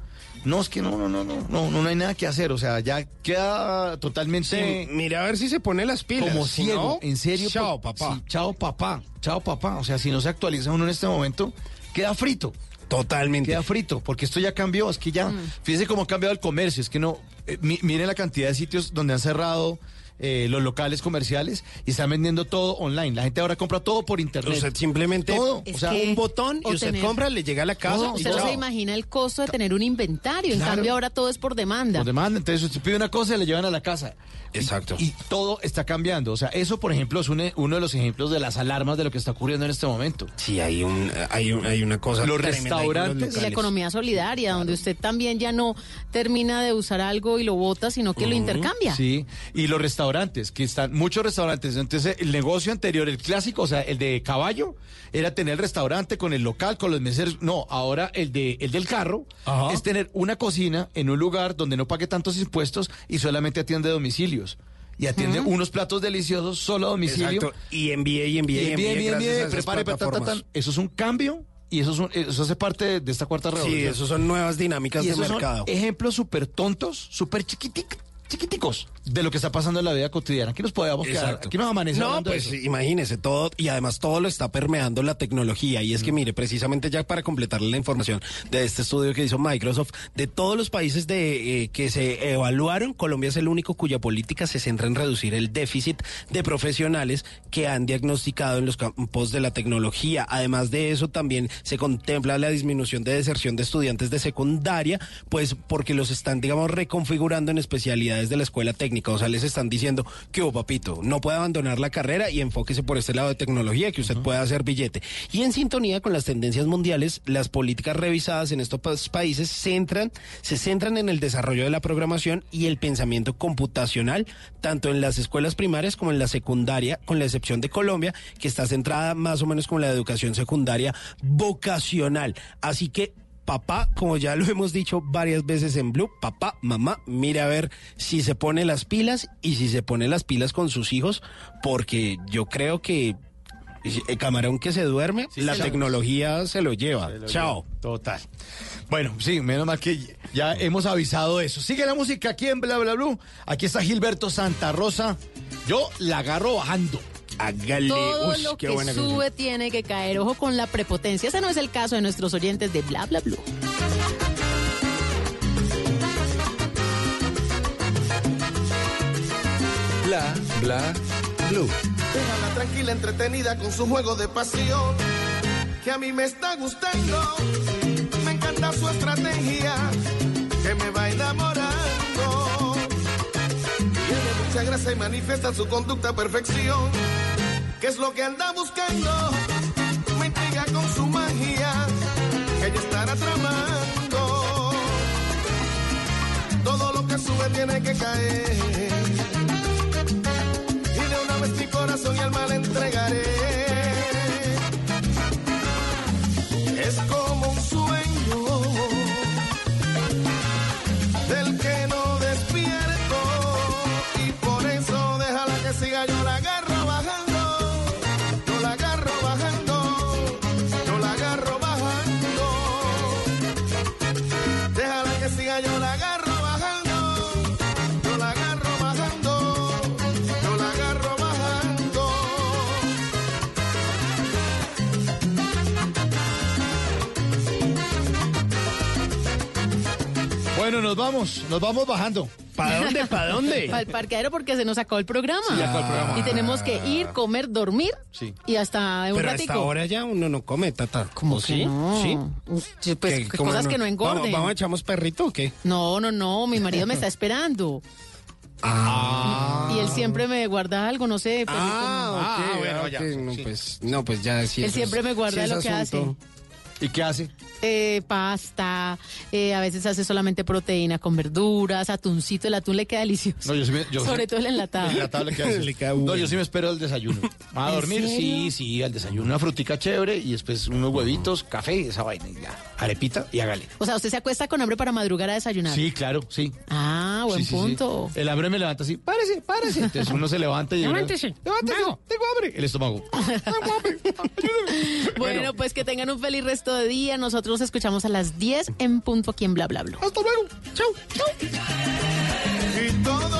[SPEAKER 13] no, es que no, no, no, no, no, no hay nada que hacer, o sea, ya queda totalmente
[SPEAKER 14] Sí, mire a ver si se pone las pilas.
[SPEAKER 13] como
[SPEAKER 14] si
[SPEAKER 13] ciego,
[SPEAKER 14] no,
[SPEAKER 13] en serio.
[SPEAKER 14] Chao,
[SPEAKER 13] por-
[SPEAKER 14] papá.
[SPEAKER 13] sí, chao, papá, chao, papá, o sea, si no se actualiza uno en este momento, queda frito.
[SPEAKER 14] Totalmente.
[SPEAKER 13] Queda frito, porque esto ya cambió, es que ya, fíjese cómo ha cambiado el comercio, es que no, eh, mi- miren la cantidad de sitios donde han cerrado eh, los locales comerciales y están vendiendo todo online. La gente ahora compra todo por internet.
[SPEAKER 14] Usted simplemente
[SPEAKER 13] Todo, o sea,
[SPEAKER 14] un botón y usted
[SPEAKER 15] tener-
[SPEAKER 14] compra, le llega a la casa y
[SPEAKER 15] Usted no
[SPEAKER 14] chao.
[SPEAKER 15] se imagina el costo de tener un inventario, en cambio ahora todo es por demanda.
[SPEAKER 13] Por demanda, entonces usted pide una cosa y le llevan a la casa. Y-
[SPEAKER 14] Exacto.
[SPEAKER 13] Y, todo está cambiando. O sea, eso, por ejemplo, es un- uno de los ejemplos de las alarmas de lo que está ocurriendo en este momento.
[SPEAKER 14] Sí, hay, un, hay, un- hay una cosa.
[SPEAKER 13] Los restaurantes-
[SPEAKER 15] Y la economía solidaria, donde usted también ya no termina de usar algo y lo bota, sino que lo intercambia.
[SPEAKER 13] Sí, y los restaurantes, que están, muchos restaurantes. Entonces, el negocio anterior, el clásico, o sea, el de caballo, era tener el restaurante con el local, con los meseros. No, ahora el de el del carro
[SPEAKER 14] Ajá.
[SPEAKER 13] es tener una cocina en un lugar donde no pague tantos impuestos y solamente atiende domicilios. Y atiende unos platos deliciosos solo a domicilio.
[SPEAKER 14] Exacto. Y envíe y envíe y
[SPEAKER 13] Y
[SPEAKER 14] envíe.
[SPEAKER 13] envíe, envíe, prepare, ta, ta, ta. Eso es un cambio y eso, es un- eso hace parte de, de esta cuarta
[SPEAKER 14] Sí,
[SPEAKER 13] revolución.
[SPEAKER 14] esos son nuevas dinámicas
[SPEAKER 13] y
[SPEAKER 14] de
[SPEAKER 13] esos son
[SPEAKER 14] mercado.
[SPEAKER 13] ejemplos súper tontos, súper chiquiticos, chiquiticos de lo que está pasando en la vida cotidiana. Aquí nos podemos quedar, aquí nos amanece
[SPEAKER 14] No, pues imagínese todo, y además todo lo está permeando la tecnología. Y es
[SPEAKER 13] Mm.
[SPEAKER 14] que, mire, precisamente ya para completarle la información de este estudio que hizo Microsoft, de todos los países de, eh, que se evaluaron, Colombia es el único cuya política se centra en reducir el déficit de profesionales que han diagnosticado en los campos de la tecnología. Además de eso, también se contempla la disminución de deserción de estudiantes de secundaria, pues porque los están, digamos, reconfigurando en especialidades de la escuela técnica. O sea, les están diciendo que, oh, papito, no puede abandonar la carrera y enfóquese por este lado de tecnología, que usted pueda hacer billete. Y en sintonía con las tendencias mundiales, las políticas revisadas en estos pa- países centran, se centran en el desarrollo de la programación y el pensamiento computacional, tanto en las escuelas primarias como en la secundaria, con la excepción de Colombia, que está centrada más o menos con la educación secundaria vocacional. Así que papá, como ya lo hemos dicho varias veces en Blue, papá, mamá, mire a ver si se pone las pilas y si se pone las pilas con sus hijos, porque yo creo que el camarón que se duerme, la tecnología se lo lleva.
[SPEAKER 13] lo
[SPEAKER 14] Chao.
[SPEAKER 13] Total. Bueno, sí, menos mal que ya hemos avisado eso. Sigue la música aquí en Bla Bla Blue. Aquí está Gilberto Santa Rosa. Yo la agarro bajando.
[SPEAKER 14] Hágale.
[SPEAKER 15] Todo lo
[SPEAKER 14] qué
[SPEAKER 15] que
[SPEAKER 14] buena canción.
[SPEAKER 15] sube tiene que caer. Ojo con la prepotencia. Ese no es el caso de nuestros oyentes de Bla Bla Blue.
[SPEAKER 2] Bla, bla, blue.
[SPEAKER 20] Déjala tranquila, entretenida con su juego de pasión, que a mí me está gustando. Me encanta su estrategia, que me va enamorando. Tiene mucha gracia y manifiesta su conducta a perfección, que es lo que anda buscando. Me intriga con su magia, ella estará tramando. Todo lo que sube tiene que caer. Y de una vez mi corazón y alma le entregaré.
[SPEAKER 13] Nos vamos, nos vamos bajando.
[SPEAKER 14] ¿Para dónde? ¿Para dónde?
[SPEAKER 15] Al parqueadero porque se nos acabó el programa.
[SPEAKER 13] Sí, acabó el programa.
[SPEAKER 15] Y tenemos que ir, comer, dormir
[SPEAKER 13] Sí.
[SPEAKER 15] y hasta un
[SPEAKER 14] Pero
[SPEAKER 15] ratico.
[SPEAKER 14] hasta ahora ya uno no come, tata.
[SPEAKER 15] ¿Cómo
[SPEAKER 14] ¿O
[SPEAKER 15] que
[SPEAKER 14] sí?
[SPEAKER 15] no?
[SPEAKER 14] ¿Sí?
[SPEAKER 15] Sí, pues,
[SPEAKER 14] ¿Qué?
[SPEAKER 15] que
[SPEAKER 14] ¿Cómo
[SPEAKER 15] cosas que no engorden.
[SPEAKER 14] ¿Vamos, vamos a echamos perrito o qué?
[SPEAKER 15] No, no, no, mi marido me está esperando.
[SPEAKER 14] Ah.
[SPEAKER 15] Y él siempre me guarda algo, no sé. perrito, no.
[SPEAKER 14] Ah, ok,
[SPEAKER 13] bueno,
[SPEAKER 14] ah,
[SPEAKER 13] ya,
[SPEAKER 14] no,
[SPEAKER 13] sí.
[SPEAKER 14] pues, no, pues ya sí.
[SPEAKER 15] Él siempre
[SPEAKER 14] es-
[SPEAKER 15] me guarda
[SPEAKER 14] sí
[SPEAKER 15] lo que
[SPEAKER 14] asunto.
[SPEAKER 13] ¿Y qué hace?
[SPEAKER 15] Eh, pasta, eh, a veces hace solamente proteína con verduras, atuncito, el atún le queda delicioso.
[SPEAKER 13] No, yo sí me- yo
[SPEAKER 15] Sobre
[SPEAKER 13] sí-
[SPEAKER 15] todo el enlatado.
[SPEAKER 13] El enlatado le queda así.
[SPEAKER 14] Le queda
[SPEAKER 13] No,
[SPEAKER 14] bueno.
[SPEAKER 13] yo sí me espero el desayuno. ¿Va a
[SPEAKER 15] ¿En
[SPEAKER 13] dormir?
[SPEAKER 15] serio?
[SPEAKER 13] Sí, sí, al desayuno. Una frutica chévere y después unos huevitos, café y esa vaina. Y ya. Arepita y hágale.
[SPEAKER 15] O sea, usted se acuesta con hambre para madrugar a desayunar.
[SPEAKER 13] Sí, claro, sí.
[SPEAKER 15] Ah, buen
[SPEAKER 13] Sí, sí, sí.
[SPEAKER 15] punto.
[SPEAKER 13] El hambre me levanta así, párese, párese. Entonces uno se levanta y...
[SPEAKER 15] Levántese.
[SPEAKER 13] Levántese, tengo hambre. El estómago.
[SPEAKER 15] Bueno, pues que tengan un feliz resto de día. Nosotros nos escuchamos a las 10 en punto aquí en Bla Bla Bla.
[SPEAKER 13] Hasta luego. Chau.
[SPEAKER 20] Y todo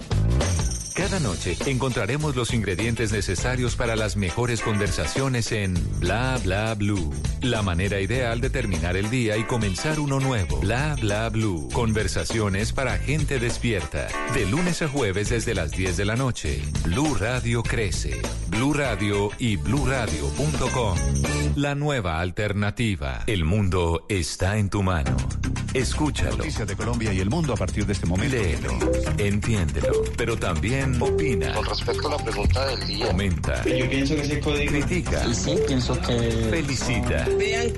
[SPEAKER 2] Cada noche encontraremos los ingredientes necesarios para las mejores conversaciones en Bla Bla Blue. La manera ideal de terminar el día y comenzar uno nuevo. Bla Bla Blue. Conversaciones para gente despierta. De lunes a jueves desde las 10 de la noche. Blue Radio crece. Blue Radio y bluradio.com. La nueva alternativa. El mundo está en tu mano. Escúchalo.
[SPEAKER 1] Noticias de Colombia y el mundo a partir de este momento.
[SPEAKER 2] Léelo, entiéndelo, pero también opina.
[SPEAKER 21] Con respecto a la pregunta del día.
[SPEAKER 2] Comenta.
[SPEAKER 21] Yo pienso que ese código.
[SPEAKER 2] Critica.
[SPEAKER 21] Y sí, pienso que.
[SPEAKER 2] Felicita.
[SPEAKER 22] Vean